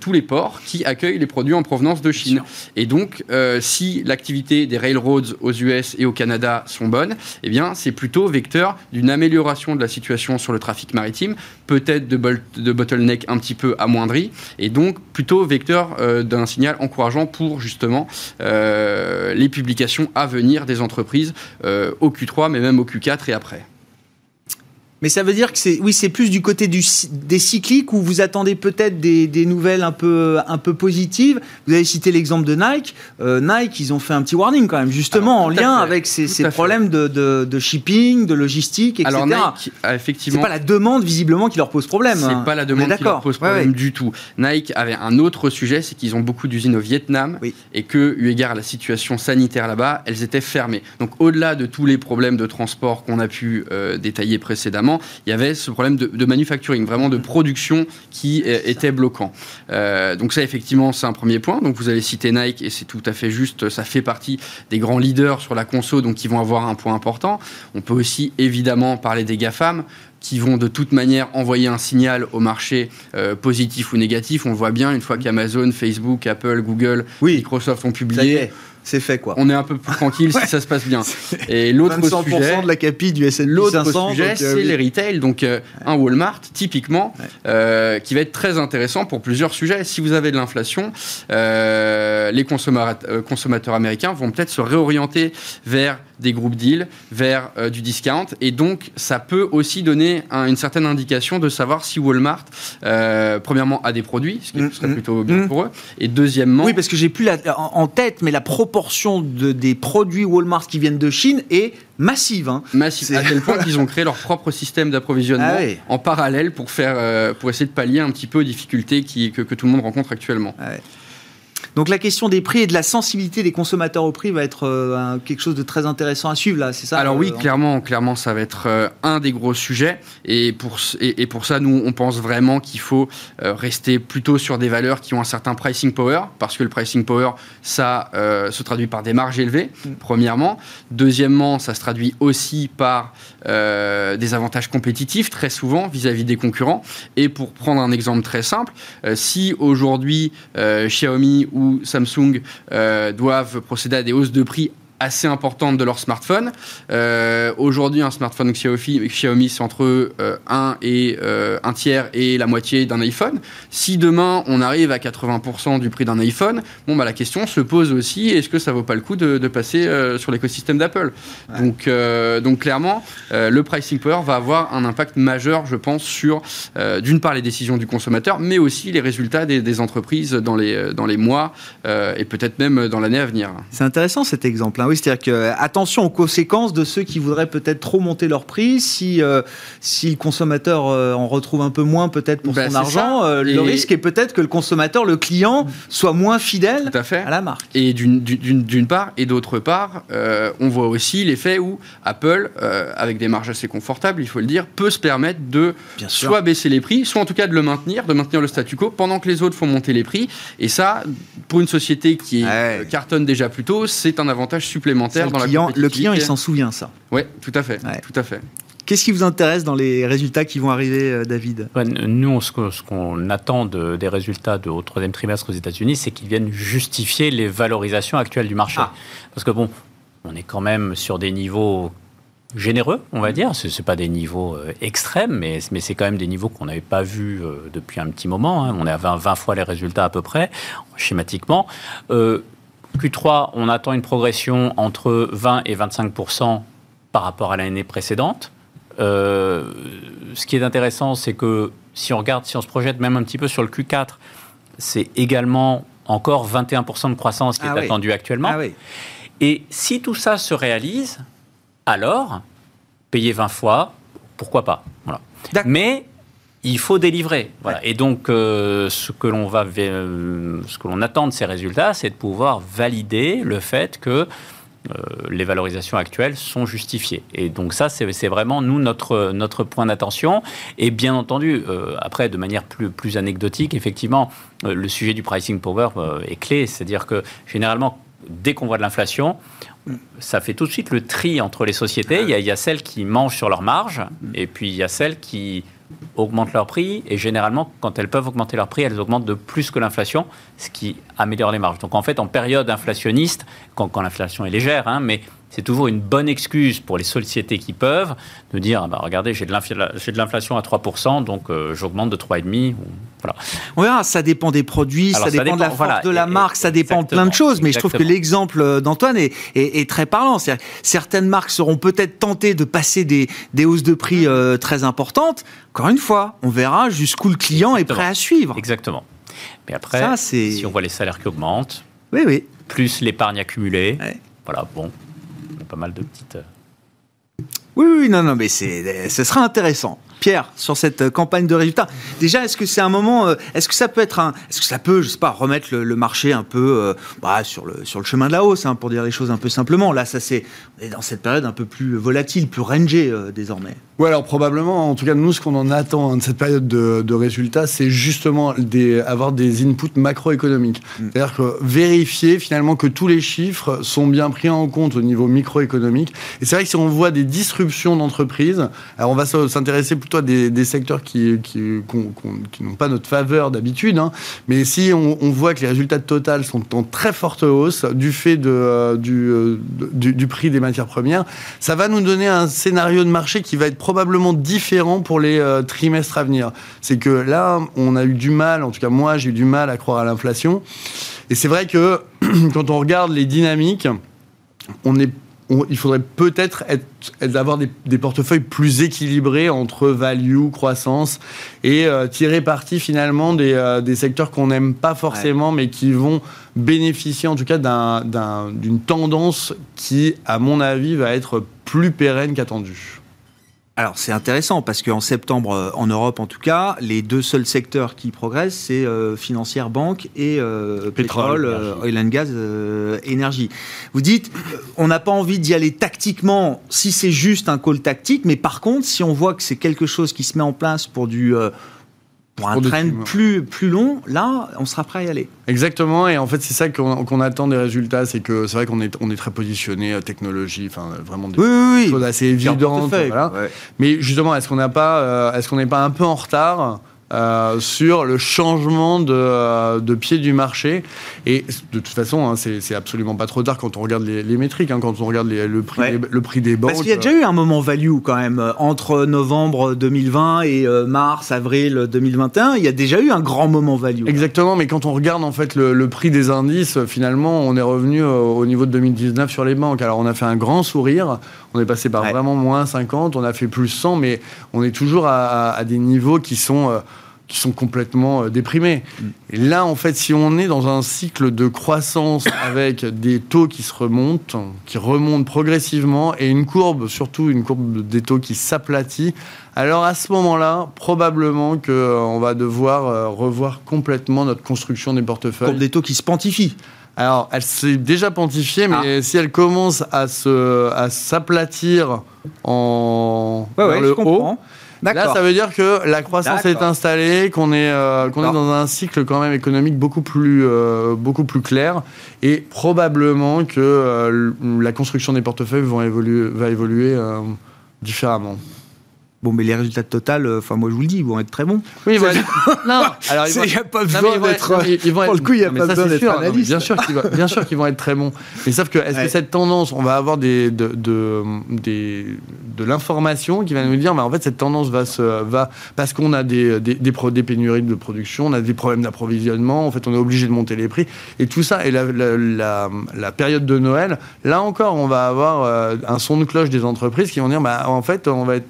tous les ports qui accueillent les produits en provenance de Chine. Et donc, si l'activité des railroads aux US et au Canada sont bonnes, eh bien, c'est plutôt vecteur d'une amélioration de la situation sur le trafic maritime, peut-être de, de bottleneck un petit peu amoindri, et donc plutôt vecteur euh, d'un signal encourageant pour justement euh, les publications à venir des entreprises euh, au Q3, mais même au Q4 et après. Mais ça veut dire que c'est oui, c'est plus du côté du, des cycliques où vous attendez peut-être des, des, nouvelles un peu un peu positives. Vous avez cité l'exemple de Nike. Euh, Nike, ils ont fait un petit warning quand même, justement en lien avec ces, ces problèmes de, de, de, shipping, de logistique, etc. Alors Nike, effectivement, c'est pas la demande visiblement qui leur pose problème. C'est hein. pas la demande qui leur pose problème du tout. Nike avait un autre sujet, c'est qu'ils ont beaucoup d'usines au Vietnam et que, eu égard à la situation sanitaire là-bas, elles étaient fermées. Donc au-delà de tous les problèmes de transport qu'on a pu euh, détailler précédemment il y avait ce problème de, manufacturing, vraiment de production qui était bloquant. Euh, donc ça, effectivement, c'est un premier point. Donc vous avez cité Nike et c'est tout à fait juste. Ça fait partie des grands leaders sur la conso, donc qui vont avoir un point important. On peut aussi évidemment parler des GAFAM qui vont de toute manière envoyer un signal au marché euh, positif ou négatif. On le voit bien une fois qu'Amazon, Facebook, Apple, Google, Microsoft ont publié c'est fait quoi. On est un peu plus tranquille (laughs) si ça se passe bien. Et l'autre sujet, de la capi du S&P l'autre sujet, euh, c'est les retail. Donc euh, un Walmart typiquement euh, qui va être très intéressant pour plusieurs sujets. Si vous avez de l'inflation, les consommateurs, consommateurs américains vont peut-être se réorienter vers des groupes deals vers du discount. Et donc, ça peut aussi donner une certaine indication de savoir si Walmart, premièrement, a des produits, ce qui mm, serait mm, plutôt bien mm. pour eux. Et deuxièmement. Oui, parce que j'ai plus la, en, tête, mais la proportion de, des produits Walmart qui viennent de Chine est massive. Hein. Massive, à tel point qu'ils ont créé leur propre système d'approvisionnement ah en parallèle pour, faire, euh, pour essayer de pallier un petit peu aux difficultés qui, que, tout le monde rencontre actuellement. Ah donc la question des prix et de la sensibilité des consommateurs au prix va être euh, quelque chose de très intéressant à suivre là, c'est ça Alors oui, euh, clairement, clairement, ça va être euh, un des gros sujets et pour et, pour ça, nous, on pense vraiment qu'il faut rester plutôt sur des valeurs qui ont un certain pricing power parce que le pricing power, ça se traduit par des marges élevées, mm. premièrement. Deuxièmement, ça se traduit aussi par des avantages compétitifs très souvent vis-à-vis -vis des concurrents. Et pour prendre un exemple très simple, si aujourd'hui Xiaomi ou Samsung euh, doivent procéder à des hausses de prix assez importante de leur smartphone. Euh, aujourd'hui, un smartphone Xiaomi, Xiaomi c'est entre 1 euh, et euh, un tiers et la moitié d'un iPhone. Si demain on arrive à 80% du prix d'un iPhone, bon bah la question se pose aussi est-ce que ça vaut pas le coup de, passer sur l'écosystème d'Apple? Donc donc clairement, le pricing power va avoir un impact majeur, je pense, sur d'une part les décisions du consommateur, mais aussi les résultats des, des entreprises dans les dans les mois et peut-être même dans l'année à venir. C'est intéressant cet exemple. C'est-à-dire que attention aux conséquences de ceux qui voudraient peut-être trop monter leur prix. Si, euh, si le consommateur euh, en retrouve un peu moins peut-être pour ben, son argent, euh, le risque est peut-être que le consommateur, le client, soit moins fidèle à, la marque. Et d'une part, et d'autre part, on voit aussi l'effet où Apple, avec des marges assez confortables, il faut le dire, peut se permettre de soit baisser les prix, soit en tout cas de le maintenir, de maintenir le statu quo pendant que les autres font monter les prix. Et ça, pour une société qui cartonne déjà plus tôt, c'est un avantage supplémentaire le client, Le client, il s'en souvient, ça. Oui, tout à fait. Tout à fait. Qu'est-ce qui vous intéresse dans les résultats qui vont arriver, euh, David? Nous, ce qu'on attend des résultats de, au troisième trimestre aux États-Unis, c'est qu'ils viennent justifier les valorisations actuelles du marché. Ah. Parce que bon, on est quand même sur des niveaux généreux, on va dire. Ce n'est pas des niveaux euh, extrêmes, mais, mais c'est quand même des niveaux qu'on n'avait pas vus euh, depuis un petit moment. Hein. On est à 20, 20, fois les résultats à peu près, schématiquement. Q3, on attend une progression entre 20 et 25% par rapport à l'année précédente. Euh, ce qui est intéressant, c'est que si on regarde, si on se projette même un petit peu sur le Q4, c'est également encore 21% de croissance qui est ah attendue actuellement. Ah Et si tout ça se réalise, alors, payer 20 fois, pourquoi pas? Voilà. Mais il faut délivrer. Voilà. Et donc, euh, ce que l'on va, euh, ce que l'on attend de ces résultats, c'est de pouvoir valider le fait que euh, les valorisations actuelles sont justifiées. Et donc ça, c'est vraiment, nous, notre, notre point d'attention. Et bien entendu, après, de manière plus, plus anecdotique, effectivement, le sujet du pricing power est clé. C'est-à-dire que, généralement, dès qu'on voit de l'inflation, ça fait tout de suite le tri entre les sociétés. Il y, a, il y a celles qui mangent sur leur marge, et puis il y a celles qui augmentent leur prix et généralement, quand elles peuvent augmenter leur prix, elles augmentent de plus que l'inflation, ce qui améliore les marges. Donc en fait, en période inflationniste, quand, quand l'inflation est légère, hein, mais c'est toujours une bonne excuse pour les sociétés qui peuvent de dire bah, regardez, j'ai de l'inflation à 3%, donc euh, j'augmente de 3,5%. Voilà. On verra, ça dépend des produits, ça, dépend de la force de la marque, ça dépend de plein de choses. Mais je trouve que l'exemple d'Antoine est, est, très parlant. Certaines marques seront peut-être tentées de passer des, des hausses de prix euh, très importantes. Encore une fois, on verra jusqu'où le client est prêt à suivre. Exactement. Mais après, si on voit les salaires qui augmentent, oui, oui. plus l'épargne accumulée, voilà, bon, pas mal de petites. Euh, oui, oui, non, non, mais c'est, ce sera intéressant. Pierre, sur cette euh, campagne de résultats. Déjà, est-ce que c'est un moment, euh, est-ce que ça peut être un, est-ce que ça peut, je sais pas, remettre le, marché un peu bah, sur, le, sur le chemin de la hausse, hein, pour dire les choses un peu simplement. Là, ça c'est, on est dans cette période un peu plus volatile, plus rangée désormais. Oui, alors probablement, en tout cas, nous, ce qu'on en attend hein, de cette période de, résultats, c'est justement des, avoir des inputs macroéconomiques. Mm. C'est-à-dire que vérifier finalement que tous les chiffres sont bien pris en compte au niveau microéconomique. Et c'est vrai que si on voit des disruptions d'entreprises, alors on va s'intéresser plutôt des, secteurs qui, qui, n'ont pas notre faveur d'habitude, hein, mais si on, voit que les résultats de Total sont en très forte hausse du fait euh, euh, du, du, prix des matières premières, ça va nous donner un scénario de marché qui va être probablement différent pour les euh, trimestres à venir. C'est que là, on a eu du mal, en tout cas moi, j'ai eu du mal à croire à l'inflation. Et c'est vrai que (clears throat) quand on regarde les dynamiques, on est il faudrait peut-être avoir des, portefeuilles plus équilibrés entre value, croissance et euh, tirer parti finalement des, euh, secteurs qu'on n'aime pas forcément mais qui vont bénéficier en tout cas d'une tendance qui, à mon avis, va être plus pérenne qu'attendue. Alors c'est intéressant parce qu'en septembre, euh, en Europe en tout cas, les deux seuls secteurs qui progressent, c'est euh, financière, banque et euh, pétrole, oil and gas, énergie. Vous dites, on n'a pas envie d'y aller tactiquement si c'est juste un call tactique, mais par contre, si on voit que c'est quelque chose qui se met en place pour du pour un train plus, plus long, là, on sera prêt à y aller. Exactement, et en fait, c'est ça qu'on attend des résultats, c'est que c'est vrai qu'on est, on est très positionné technologie, enfin vraiment des choses assez évidentes. Mais justement, est-ce qu'on pas, euh, est-ce qu'on n'est pas un peu en retard euh, sur le changement de, euh, de, pied du marché. Et de toute façon, hein, c'est absolument pas trop tard quand on regarde les, métriques, hein, quand on regarde le, prix, le prix des banques. Parce qu'il y a déjà eu un moment value quand même, euh, entre novembre 2020 et mars, avril 2021, il y a déjà eu un grand moment value. Exactement, mais quand on regarde en fait le, prix des indices, finalement, on est revenu au niveau de 2019 sur les banques. Alors on a fait un grand sourire, on est passé par vraiment moins 50, on a fait plus 100, mais on est toujours à, à des niveaux qui sont qui sont complètement euh, déprimés. Mm. Et là, en fait, si on est dans un cycle de croissance (coughs) avec des taux qui se remontent, qui remontent progressivement, et une courbe, surtout une courbe des taux qui s'aplatit, alors à ce moment-là, probablement qu'on euh, va devoir euh, revoir complètement notre construction des portefeuilles. Courbe des taux qui se pontifie alors, elle s'est déjà pontifiée, mais ah. si elle commence à se à s'aplatir en ouais, le haut, Là, ça veut dire que la croissance est installée, qu'on est, euh, qu'on est dans un cycle quand même économique beaucoup plus, euh, beaucoup plus clair, et probablement que euh, la construction des portefeuilles vont évoluer, va évoluer différemment. Bon, mais les résultats de Total, euh, enfin, moi je vous le dis, ils vont être très bons. Oui, ils vont être- (laughs) non, alors ils vont- Il n'y a pas besoin ils vont d'être. Pour le coup, il n'y a pas ça, besoin d'être analyste. Bien sûr qu'ils vont, bien sûr qu'ils vont être très bons. Mais sauf que est-ce Ouais. que cette tendance, on va avoir des, de, de, des- de l'information qui va nous dire, mais en fait cette tendance va se va parce qu'on a des, des, des, pro- des pénuries de production, on a des problèmes d'approvisionnement. En fait, on est obligé de monter les prix et tout ça. Et la, la, la, la période de Noël, là encore, on va avoir euh, un son de cloche des entreprises qui vont dire, bah en fait, on va être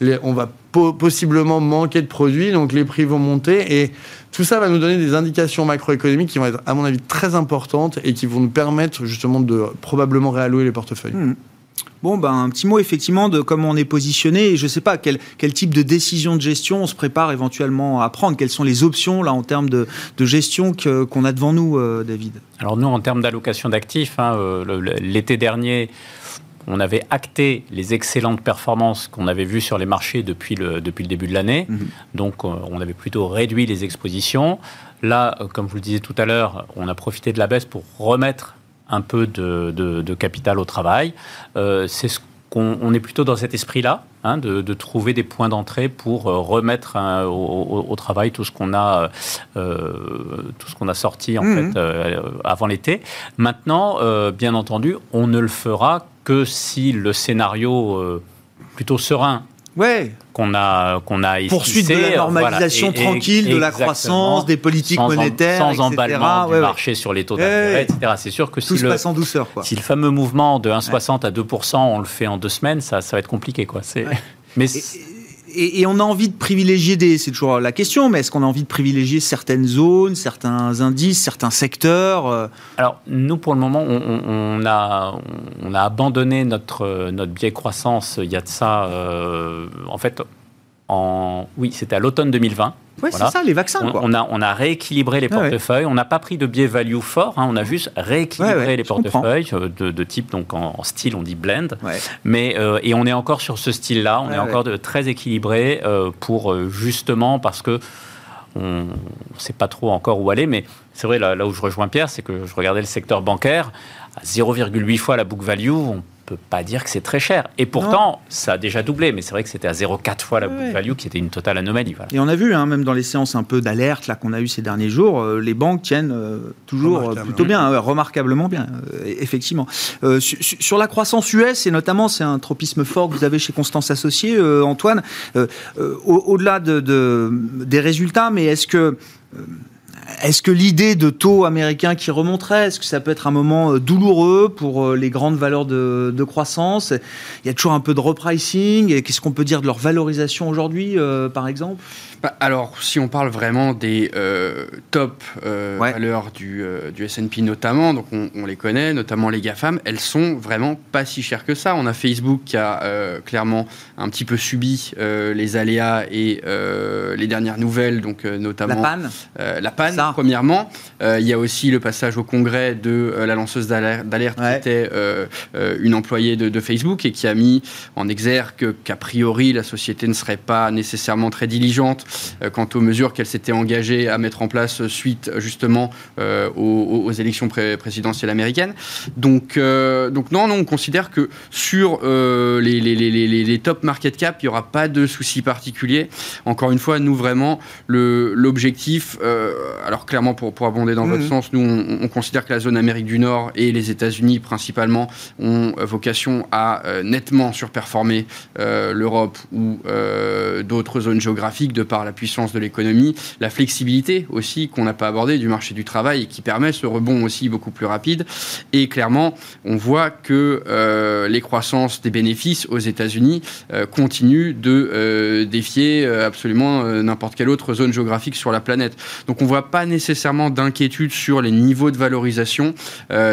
les- on va po- possiblement manquer de produits, donc les prix vont monter et tout ça va nous donner des indications macroéconomiques qui vont être, à mon avis, très importantes et qui vont nous permettre justement de probablement réallouer les portefeuilles. Hmm. Bon, ben, un petit mot effectivement de comment on est positionné et je ne sais pas quel, quel type de décision de gestion on se prépare éventuellement à prendre. Quelles sont les options là en termes de, de gestion qu'on a devant nous, euh, David? Alors nous, en termes d'allocation d'actifs, hein, euh, l'été dernier, on avait acté les excellentes performances qu'on avait vues sur les marchés depuis le, depuis le début de l'année. Mhm. Donc euh, on avait plutôt réduit les expositions. Là, euh, comme je vous le disais tout à l'heure, on a profité de la baisse pour remettre un peu de, de- de capital au travail. Euh, C'est ce qu'on on est plutôt dans cet esprit-là, hein, de, de trouver des points d'entrée pour euh, remettre hein, au, au- au travail tout ce qu'on a, euh, tout ce qu'on a sorti en fait euh, avant l'été. Maintenant, euh, bien entendu, on ne le fera que si le scénario euh, plutôt serein Ouais, qu'on a qu'on a poursuite de la euh, voilà. normalisation Et- et- tranquille, de la croissance, des politiques sans monétaires, sans etc. emballement du Ouais, marché sur les taux d'intérêt, etc. C'est sûr que Tout si se le, passe en douceur, quoi. si le fameux mouvement de 1,60 à 2%, on le fait en deux semaines, ça, ça va être compliqué. Quoi. C'est... Ouais. (laughs) Mais Et, on a envie de privilégier des. C'est toujours la question, mais est-ce qu'on a envie de privilégier certaines zones, certains indices, certains secteurs euh, Alors, nous, pour le moment, on, a, on a abandonné notre, notre biais croissance il y a de ça, euh, en fait, en, oui, c'était à l'automne 2020. Ouais, Voilà. c'est ça, les vaccins, On, quoi. on a, on a rééquilibré les ouais. portefeuilles. On n'a pas pris de biais value fort. hein, on a juste rééquilibré Ouais, ouais, les portefeuilles euh, de, de type donc en, en style, on dit blend. Mais euh, et on est encore sur ce style-là. On est encore de, très équilibré euh, pour euh, justement parce que on ne sait pas trop encore où aller. Mais c'est vrai là, là où je rejoins Pierre, c'est que je regardais le secteur bancaire à 0,8 fois la book value. On peut pas dire que c'est très cher. Et pourtant, ça a déjà doublé. Mais c'est vrai que c'était à 0,4 fois la Ouais. book value, qui était une totale anomalie. Voilà. Et on a vu, hein, même dans les séances un peu d'alerte là qu'on a eu ces derniers jours, euh, les banques tiennent euh, toujours euh, plutôt bien, remarquablement bien, euh, effectivement. Euh, su- su- sur la croissance US, et notamment, c'est un tropisme fort que vous avez chez Constance Associé, euh, Antoine, euh, euh, au- au-delà de, de- des résultats, mais est-ce que... est-ce que l'idée de taux américains qui remonterait, est-ce que ça peut être un moment euh, douloureux pour euh, les grandes valeurs de, de croissance? Il y a toujours un peu de repricing. Qu'est-ce qu'on peut dire de leur valorisation aujourd'hui, euh, par exemple? Bah, alors, si on parle vraiment des euh, top euh, Ouais. valeurs du, euh, du S&P notamment, donc on, on les connaît, notamment les GAFAM, elles sont vraiment pas si chères que ça. On a Facebook qui a euh, clairement un petit peu subi euh, les aléas et euh, les dernières nouvelles, donc euh, notamment La panne euh, la panne, Ça. premièrement. Euh, il y a aussi le passage au congrès de la lanceuse d'aler- d'alerte Ouais. qui était une employée de, de Facebook et qui a mis en exergue qu'a priori la société ne serait pas nécessairement très diligente quant aux mesures qu'elle s'était engagée à mettre en place euh, suite justement euh, aux, élections pré- présidentielles américaines. Donc, euh, donc non, non, on considère que sur euh, les, les, les, les, les top market cap, il n'y aura pas de souci particulier. Encore une fois, nous vraiment, le- l'objectif, euh, alors clairement pour, pour abonder dans Mhm. votre sens, nous on, on considère que la zone Amérique du Nord et les États-Unis principalement ont euh, vocation à euh, nettement surperformer euh, l'Europe ou euh, d'autres zones géographiques de par la puissance de l'économie, la flexibilité aussi qu'on n'a pas abordé du marché du travail qui permet ce rebond aussi beaucoup plus rapide. Et clairement, on voit que euh, les croissances des bénéfices aux États-Unis euh, continuent de euh, défier absolument n'importe quelle autre zone géographique sur la planète. Donc on ne voit pas nécessairement d'inquiétude sur les niveaux de valorisation.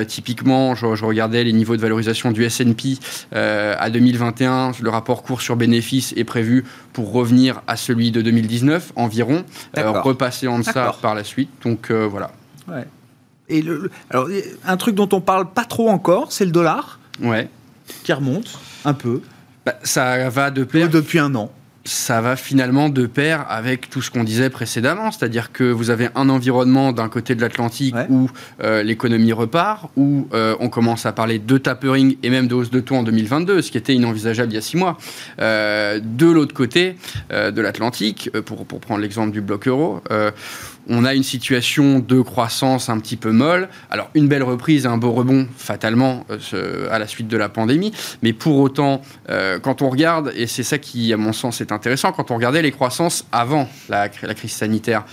Typiquement, je, regardais les niveaux de valorisation du S&P à 2021. Le rapport cours sur bénéfice est prévu pour revenir à celui de 2019 environ, euh, repasser en deçà par la suite. Donc euh, voilà. Ouais. Et le, le- alors, un truc dont on parle pas trop encore, c'est le dollar Ouais. qui remonte un peu Bah, ça va de pair depuis un an. Ça va finalement de pair avec tout ce qu'on disait précédemment, c'est-à-dire que vous avez un environnement d'un côté de l'Atlantique Ouais. où euh, l'économie repart, où euh, on commence à parler de tapering et même de hausse de taux en 2022, ce qui était inenvisageable il y a six mois. Euh, de l'autre côté de l'Atlantique, pour, pour prendre l'exemple du bloc euro, on a une situation de croissance un petit peu molle. Alors, une belle reprise un beau rebond, fatalement, euh, à la suite de la pandémie. Mais pour autant, euh, quand on regarde, et c'est ça qui, à mon sens, est intéressant, quand on regardait les croissances avant la crise sanitaire,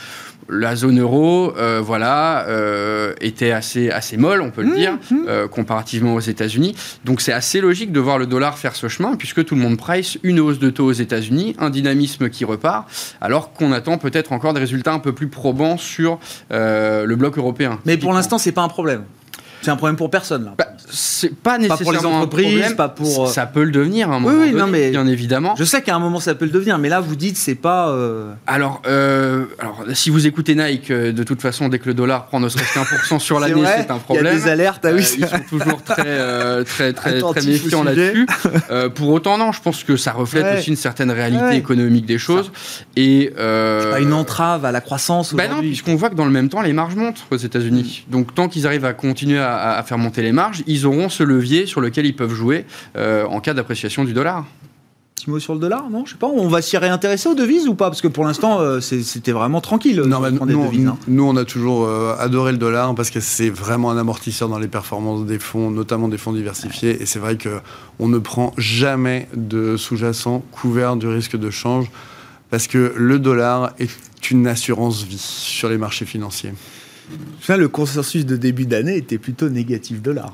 la zone euro, euh, voilà, euh, était assez, assez molle, on peut le dire, euh, comparativement aux États-Unis. Donc c'est assez logique de voir le dollar faire ce chemin, puisque tout le monde price une hausse de taux aux États-Unis, un dynamisme qui repart, alors qu'on attend peut-être encore des résultats un peu plus probants sur le bloc européen. Mais pour l'instant, c'est pas un problème. C'est un problème pour personne là. Bah, c'est pas Pas pour les nécessairement entreprises, problème. pas pour, Ça peut le devenir à un moment oui, donné, non, mais- bien évidemment. Je sais qu'à un moment ça peut le devenir, mais là vous dites c'est pas. euh, Alors, euh, alors, si vous écoutez Nike, euh, de toute façon, dès que le dollar prend ne serait-ce qu'un pour cent sur l'année, c'est un Il y problème. a des alertes, ah oui. Euh, ils sont toujours très, euh, très, (laughs) très, très méfiants là-dessus. Pour autant, non, je pense que ça reflète Ouais. aussi une certaine réalité Ouais. économique des choses. Et euh, Pas une entrave à la croissance bah non, puisqu'on voit que dans le même temps, les marges montent aux États-Unis. Donc, tant qu'ils arrivent à continuer à, à faire monter les marges, ils auront ce levier sur lequel ils peuvent jouer euh, en cas d'appréciation du dollar. Petit mot sur le dollar, non? Je sais pas, on va s'y réintéresser aux devises ou pas? Parce que pour l'instant, euh, c'était vraiment tranquille. Non, des nous, devises, hein. nous, on a toujours euh, adoré le dollar parce que c'est vraiment un amortisseur dans les performances des fonds, notamment des fonds diversifiés. Et c'est vrai que on ne prend jamais de sous-jacent couvert du risque de change parce que le dollar est une assurance vie sur les marchés financiers. Le consensus de début d'année était plutôt négatif dollar.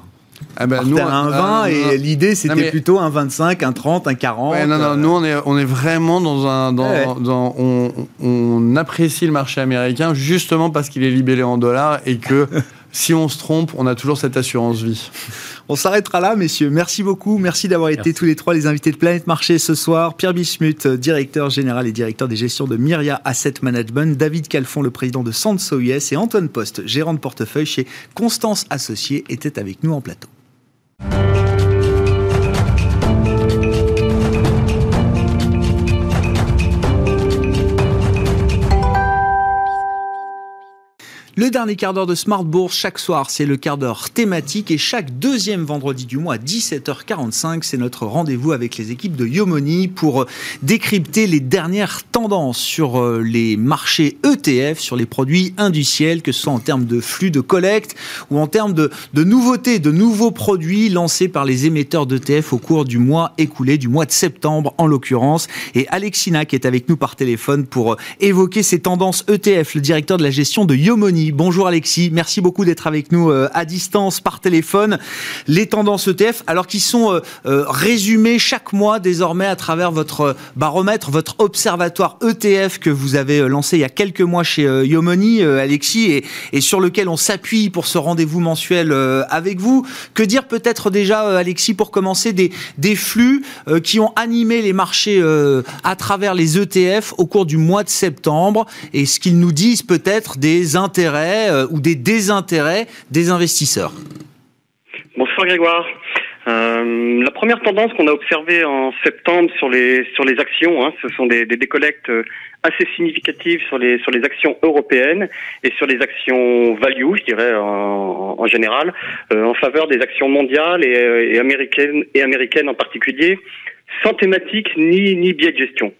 Ah ben, à un 20 ah, et l'idée c'était mais- plutôt un 25, un 30, un 40. Ouais, non, non, euh, nous on est, on est vraiment dans un. Dans, Ouais. dans- on, on apprécie le marché américain justement parce qu'il est libellé en dollars et que (laughs) si on se trompe, on a toujours cette assurance vie. On s'arrêtera là, messieurs. Merci beaucoup. Merci d'avoir été tous les trois les invités de Planète Marché ce soir. Pierre Bismuth, euh, directeur général et directeur des gestions de Myria Asset Management. David Calfon, le président de Sanso US. Et Antoine Post, gérant de portefeuille chez Constance Associés, étaient avec nous en plateau. Le dernier quart d'heure de Smart Bourse, chaque soir, c'est le quart d'heure thématique et chaque deuxième vendredi du mois à 17h45, c'est notre rendez-vous avec les équipes de Yomoni pour euh, décrypter les dernières tendances sur euh, les marchés ETF, sur les produits industriels, que ce soit en termes de flux de collecte ou en termes de, nouveautés, de nouveaux produits lancés par les émetteurs d'ETF au cours du mois écoulé, du mois de septembre en l'occurrence. Et Alexina qui est avec nous par téléphone pour euh, évoquer ces tendances ETF, le directeur de la gestion de Yomoni. Bonjour Alexis, merci beaucoup d'être avec nous euh, à distance par téléphone. Les tendances ETF, alors qui sont euh, euh, résumées chaque mois désormais à travers votre baromètre, votre observatoire ETF que vous avez lancé il y a quelques mois chez Yomoni, Alexis, et, sur lequel on s'appuie pour ce rendez-vous mensuel avec vous. Que dire peut-être déjà, Alexis, pour commencer, des, flux qui ont animé les marchés à travers les ETF au cours du mois de septembre et ce qu'ils nous disent peut-être des intérêts euh, ou des désintérêts des investisseurs. Bonsoir Grégoire. Euh, la première tendance qu'on a observée en septembre sur les sur les actions, hein, ce sont des, des décollectes assez significatives sur les sur les actions européennes et sur les actions value, je dirais en, général, euh, en faveur des actions mondiales et, euh, et américaines et américaines en particulier, sans thématique ni ni biais de gestion.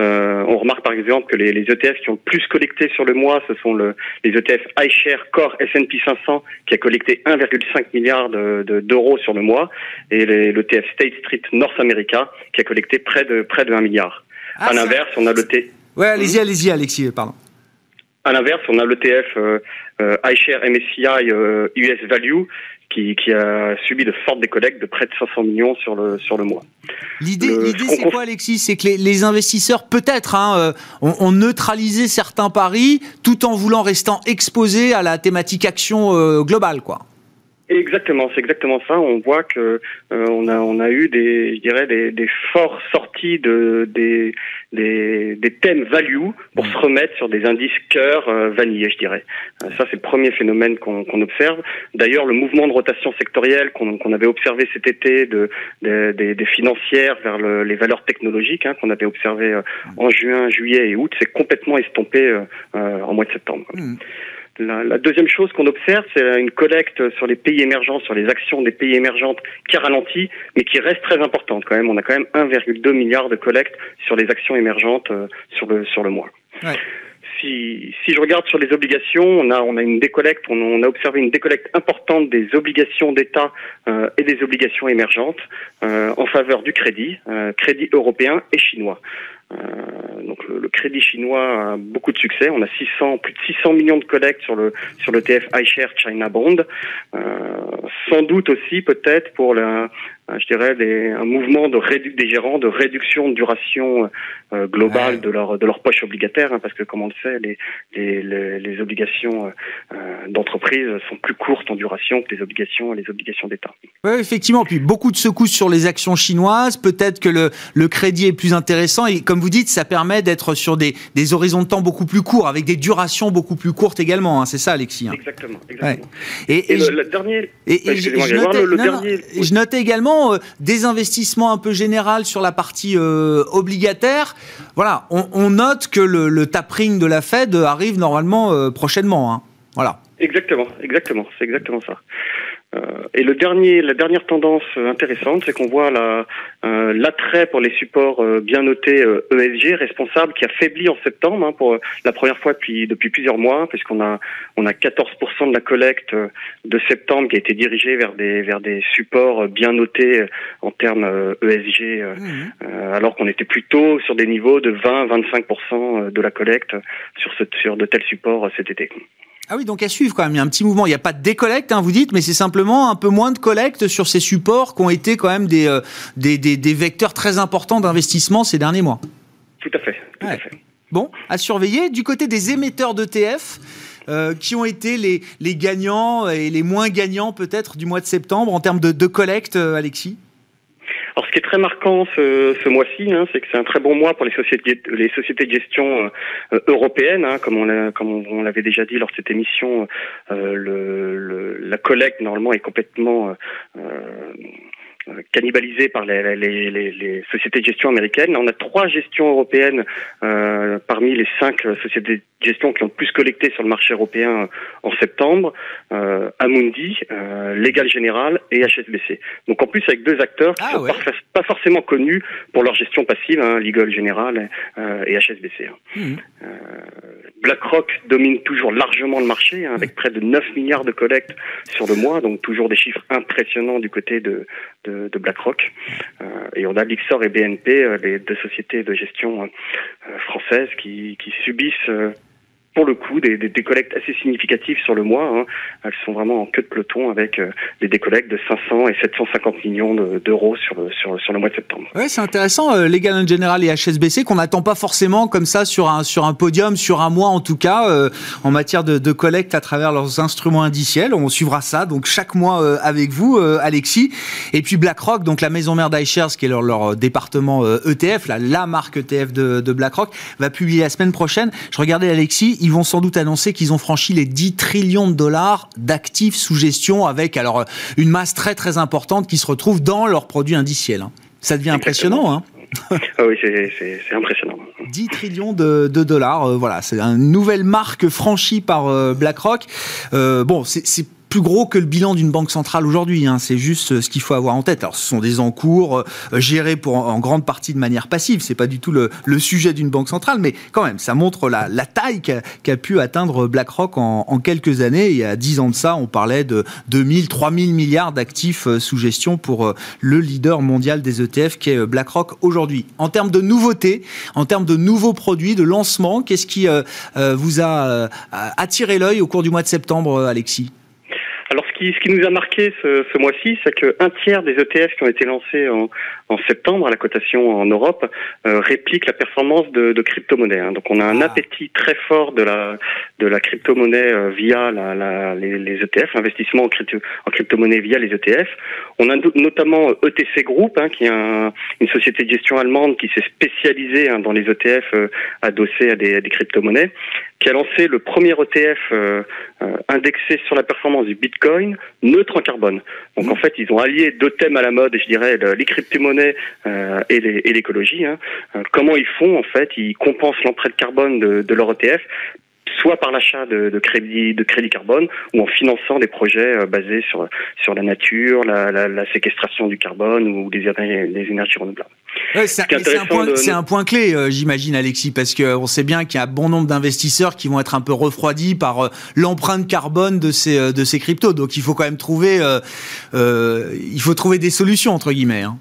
Euh, on remarque par exemple que les, les ETF qui ont le plus collecté sur le mois, ce sont le, les ETF iShare Core S&P 500 qui a collecté 1,5 milliard de- de- d'euros sur le mois et l'ETF State Street North America qui a collecté près de près de 1 milliard. Ah, à l'inverse, on a le T. Ouais, allez-y, allez-y, Alexis, pardon. À l'inverse, on a l'ETF euh, euh, iShare MSCI euh, US Value qui, qui a subi de fortes décollectes de près de 500 millions sur le sur le mois. L'idée, c'est quoi, Alexis? C'est que les, les investisseurs, peut-être, hein, euh, ont, ont neutralisé certains paris, tout en voulant restant exposés à la thématique action euh, globale, quoi. Exactement, c'est exactement ça. On voit que euh, on a on a eu des je dirais des, des forts sorties de des des, des thèmes value pour se remettre sur des indices cœur euh, vanillé, je dirais. Euh, ça c'est le premier phénomène qu'on qu'on observe. D'ailleurs, le mouvement de rotation sectorielle qu'on qu'on avait observé cet été de, de des, des financières vers le, les valeurs technologiques hein, qu'on avait observé euh, en juin, juillet et août, s'est complètement estompé euh, en mois de septembre. Mmh. La, la, deuxième chose qu'on observe, c'est une collecte sur les pays émergents, sur les actions des pays émergentes qui ralentit, mais qui reste très importante quand même. On a quand même 1,2 milliard de collectes sur les actions émergentes euh, sur le sur le mois. Ouais. Si, si je regarde sur les obligations, on a on a une décollecte, on, on a observé une décollecte importante des obligations d'État euh, et des obligations émergentes euh, en faveur du crédit, euh, crédit européen et chinois. Euh, donc le, le, crédit chinois a beaucoup de succès. On a 600, plus de 600 millions de collectes sur le sur le TF iShare China Bond. Euh, sans doute aussi peut-être pour la, je dirais des, un mouvement de rédu des gérants de réduction de duration euh, globale ouais. de leur de leur poche obligataire, hein, parce que comme on le sait, les les, les, les obligations euh, d'entreprise sont plus courtes en duration que les obligations les obligations d'État. Oui, effectivement. Puis beaucoup de secousses sur les actions chinoises. Peut-être que le le crédit est plus intéressant et comme vous dites, ça permet d'être sur des, des horizons de temps beaucoup plus courts, avec des durations beaucoup plus courtes également. Hein, c'est ça, Alexis. Hein. Exactement. exactement. Ouais. Et, et, et, le, le, dernier. Et, et je, je, notais, le, le non, dernier... non, je, notais, également euh, des investissements un peu général sur la partie euh, obligataire. Voilà, on, on, note que le, le tapering de la Fed arrive normalement euh, prochainement. Hein. Voilà. Exactement, exactement, c'est exactement ça. Euh, et le dernier, la dernière tendance intéressante, c'est qu'on voit la, euh, l'attrait pour les supports euh, bien notés ESG responsable qui a faibli en septembre hein, pour la première fois depuis depuis plusieurs mois, puisqu'on a on a 14% de la collecte de septembre qui a été dirigée vers des vers des supports bien notés en termes ESG, mmh. alors qu'on était plutôt sur des niveaux de 20-25% de la collecte sur ce, sur de tels supports cet été. Ah oui, donc à suivre quand même. Il y a un petit mouvement. Il n'y a pas de décollecte, hein, vous dites, mais c'est simplement un peu moins de collecte sur ces supports qui ont été quand même des, euh, des, des, des, vecteurs très importants d'investissement ces derniers mois. Tout à fait. Tout ouais. à fait. Bon, à surveiller. Du côté des émetteurs d'ETF, euh, qui ont été les, les gagnants et les moins gagnants peut-être du mois de septembre en termes de, de collecte, euh, Alexis? Alors, ce qui est très marquant ce, ce mois-ci, hein, c'est que c'est un très bon mois pour les sociétés, les sociétés de gestion euh, européennes, hein, comme on, comme on, l'avait déjà dit lors de cette émission. Euh, le, le, la collecte normalement est complètement euh, cannibalisé par les, les, les, les, sociétés de gestion américaines. On a trois gestions européennes euh, parmi les cinq sociétés de gestion qui ont le plus collecté sur le marché européen en septembre. Euh, Amundi, euh, Legal General et HSBC. Donc en plus avec deux acteurs qui ah, sont ouais. pas, pas, forcément connus pour leur gestion passive, hein, Legal General euh, et HSBC. Hein. Mmh. BlackRock domine toujours largement le marché, hein, avec près de 9 milliards de collectes sur le mois, donc toujours des chiffres impressionnants du côté de, de, de BlackRock. Euh, et on a Lixor et BNP, euh, les deux sociétés de gestion euh, françaises, qui, qui subissent pour le coup des, des, décollectes assez significatives sur le mois. Hein. Elles sont vraiment en queue de peloton avec euh, des décollectes de 500 et 750 millions d'euros sur, le, sur, sur le mois de septembre. Ouais, c'est intéressant, euh, Legal General et HSBC, qu'on n'attend pas forcément comme ça sur un, sur un podium, sur un mois en tout cas, euh, en matière de, de, collecte à travers leurs instruments indiciels. On suivra ça donc chaque mois euh, avec vous, euh, Alexis. Et puis BlackRock, donc la maison mère d'iShares, qui est leur, leur département ETF, la, la marque ETF de, de BlackRock, va publier la semaine prochaine. Je regardais Alexis, ils vont sans doute annoncer qu'ils ont franchi les 10 trillions de dollars d'actifs sous gestion avec alors une masse très très importante qui se retrouve dans leurs produits indiciels. Hein. Ça devient impressionnant, hein ah oui, c'est impressionnant. 10 trillions de, de dollars, euh, voilà, c'est une nouvelle marque franchie par euh, BlackRock. Euh, bon, c'est plus gros que le bilan d'une banque centrale aujourd'hui. Hein. C'est juste euh, ce qu'il faut avoir en tête. Alors, ce sont des encours euh, gérés pour, en grande partie de manière passive. C'est pas du tout le, sujet d'une banque centrale, mais quand même, ça montre la, taille qu'a qu pu atteindre BlackRock en, quelques années. Il y a 10 ans de ça, on parlait de 2000, 3000 milliards d'actifs euh, sous gestion pour le leader mondial des ETF qui est BlackRock aujourd'hui. En termes de nouveautés, en termes de nouveaux produits, de lancement, qu'est-ce qui vous a attiré l'œil au cours du mois de septembre, Alexis? Qui, ce qui nous a marqué ce, ce mois-ci, c'est qu'un tiers des ETF qui ont été lancés en, en septembre à la cotation en Europe euh, répliquent la performance de, de crypto-monnaies. Hein. Donc on a un Ah. appétit très fort de la, de la crypto-monnaie euh, via la, la, les, les ETF, l'investissement en, crypto, en crypto-monnaie via les ETF. On a no- notamment ETC Group, hein, qui est un- une société de gestion allemande qui s'est spécialisée hein, dans les ETF euh, adossés à des, crypto-monnaies, qui a lancé le premier ETF euh, euh, indexé sur la performance du Bitcoin, neutre en carbone. Donc en fait, ils ont allié deux thèmes à la mode, je dirais, le- les crypto-monnaies et l'écologie. hein. Comment ils font En fait, ils compensent l'empreinte carbone de, de leur ETF soit par l'achat de, de crédit de crédit carbone ou en finançant des projets euh, basés sur sur la nature, la, la, la séquestration du carbone ou des énergies renouvelables. Ouais, c'est Ce un, point- de- un point clé, euh, j'imagine, Alexis, parce qu'on sait bien qu'il y a bon nombre d'investisseurs qui vont être un peu refroidis par euh, l'empreinte carbone de ces, de ces cryptos. Donc il faut quand même trouver, euh, euh, il faut trouver des solutions, entre guillemets. hein.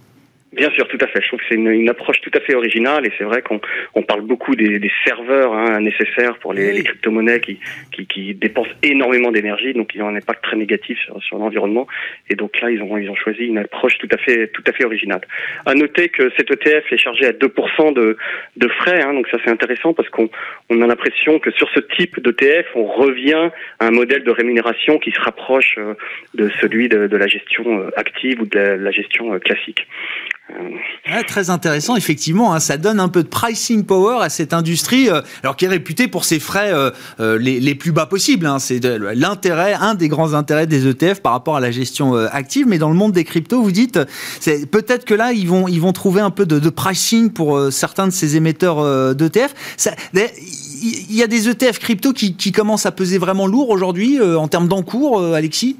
Bien sûr, tout à fait. Je trouve que c'est une, une approche tout à fait originale et c'est vrai qu'on on parle beaucoup des, des serveurs hein, nécessaires pour les, Oui. les crypto-monnaies qui, qui, qui dépensent énormément d'énergie, donc ils ont un impact très négatif sur, sur l'environnement. Et donc là, ils ont, ils ont choisi une approche tout à fait, tout à fait originale. À noter que cet ETF est chargé à 2% de, de frais, hein, donc ça c'est intéressant parce qu'on on a l'impression que sur ce type d'ETF, on revient à un modèle de rémunération qui se rapproche euh, de celui de, de la gestion euh, active ou de la, la gestion euh, classique. Très intéressant, effectivement. hein, ça donne un peu de pricing power à cette industrie, euh, alors qui est réputée pour ses frais euh, euh, les, plus bas possibles. hein. C'est l'intérêt, un des grands intérêts des ETF par rapport à la gestion active. Mais dans le monde des cryptos, vous dites, peut-être que là, ils vont, ils vont trouver un peu de, pricing pour certains de ces émetteurs d'ETF. Il y a des ETF crypto qui, qui commencent à peser vraiment lourd aujourd'hui en termes d'encours, Alexis?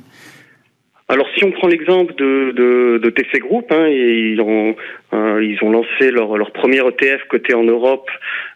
Alors si on prend l'exemple de, de, de TC Group, hein, ils, ont, ils ont lancé leur, leur premier ETF coté en Europe,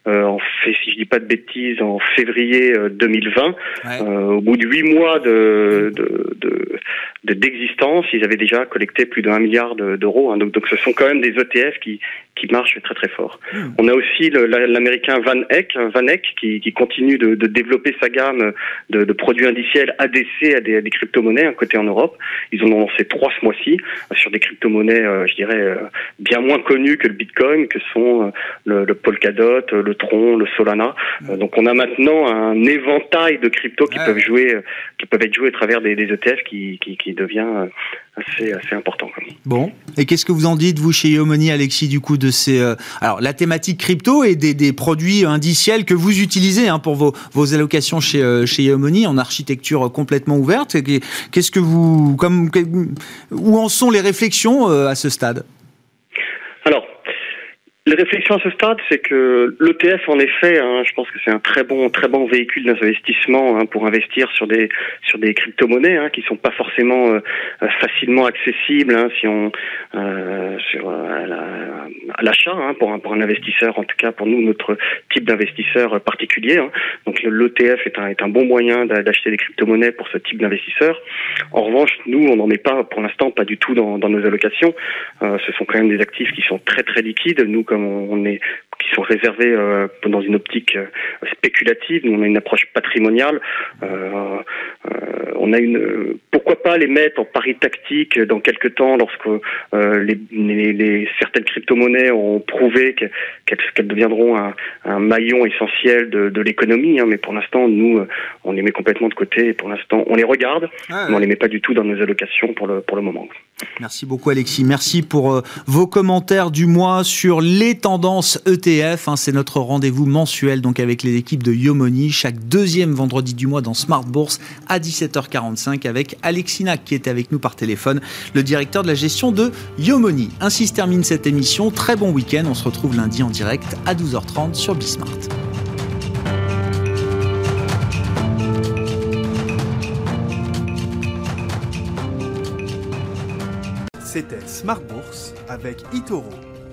euh, en fait, si je dis pas de bêtises, en février euh, 2020. Ouais. Euh, au bout de huit mois de de- de- de- d'existence, ils avaient déjà collecté plus d'un milliard de- d'euros. hein. donc, donc ce sont quand même des ETF qui, qui marchent très très fort. On a aussi l'américain Van Eck, Van Eck qui, qui continue de, de développer sa gamme de, de produits indiciels ADC à des, des crypto-monnaies, un côté en Europe. Ils en ont lancé trois ce mois-ci euh, sur des crypto-monnaies, euh, je dirais, euh, bien moins connues que le Bitcoin, que sont euh, le, le Polkadot, euh, le Tron, le Solana. Euh, donc on a maintenant un éventail de cryptos qui peuvent jouer, qui peuvent être joués à travers des, des ETF qui, qui, qui devient assez, assez important. Bon. Et qu'est-ce que vous en dites, vous, chez Yomoni, Alexis, du coup, de ces. euh, alors, la thématique crypto et des, des produits indiciels que vous utilisez hein, pour vos, vos allocations chez, euh, chez Yomoni en architecture complètement ouverte? Qu'est-ce que vous. Comme, où en sont les réflexions euh, à ce stade? Les réflexions à ce stade, c'est que l'ETF, en effet, hein, je pense que c'est un très bon, très bon véhicule d'investissement hein, pour investir sur des sur des crypto-monnaies hein, qui sont pas forcément euh, euh, facilement accessibles hein, si on euh, sur à la- à l'achat pour un pour un investisseur, en tout cas pour nous notre type d'investisseur particulier. Donc l'ETF est un est un bon moyen d'a- d'acheter des crypto-monnaies pour ce type d'investisseur. En revanche, nous, on n'en est pas pour l'instant pas du tout dans, dans nos allocations. Ce sont quand même des actifs qui sont très très liquides. Nous, on, est, qui sont réservés euh, dans une optique euh, spéculative, nous on a une approche patrimoniale. Euh, on a une, pourquoi pas les mettre en pari tactique dans quelques temps lorsque les, les, les- certaines crypto-monnaies ont prouvé que- qu'elles deviendront un, un maillon essentiel de, de l'économie. hein. mais pour l'instant, nous, on les met complètement de côté. Et pour l'instant, on les regarde, mais on les met pas du tout dans nos allocations pour le pour le moment. Merci beaucoup Alexis. Merci pour vos commentaires du mois sur les tendances ETF. Hein. C'est notre rendez-vous mensuel donc avec les équipes de Yomoni chaque deuxième vendredi du mois dans Smart Bourse à 17h45 avec Alexis Nac qui est avec nous par téléphone, le directeur de la gestion de Yomoni. Ainsi se termine cette émission. Très bon week-end. On se retrouve lundi en direct à 12h30 sur Bismart. C'était Smart Bourse avec Itoro,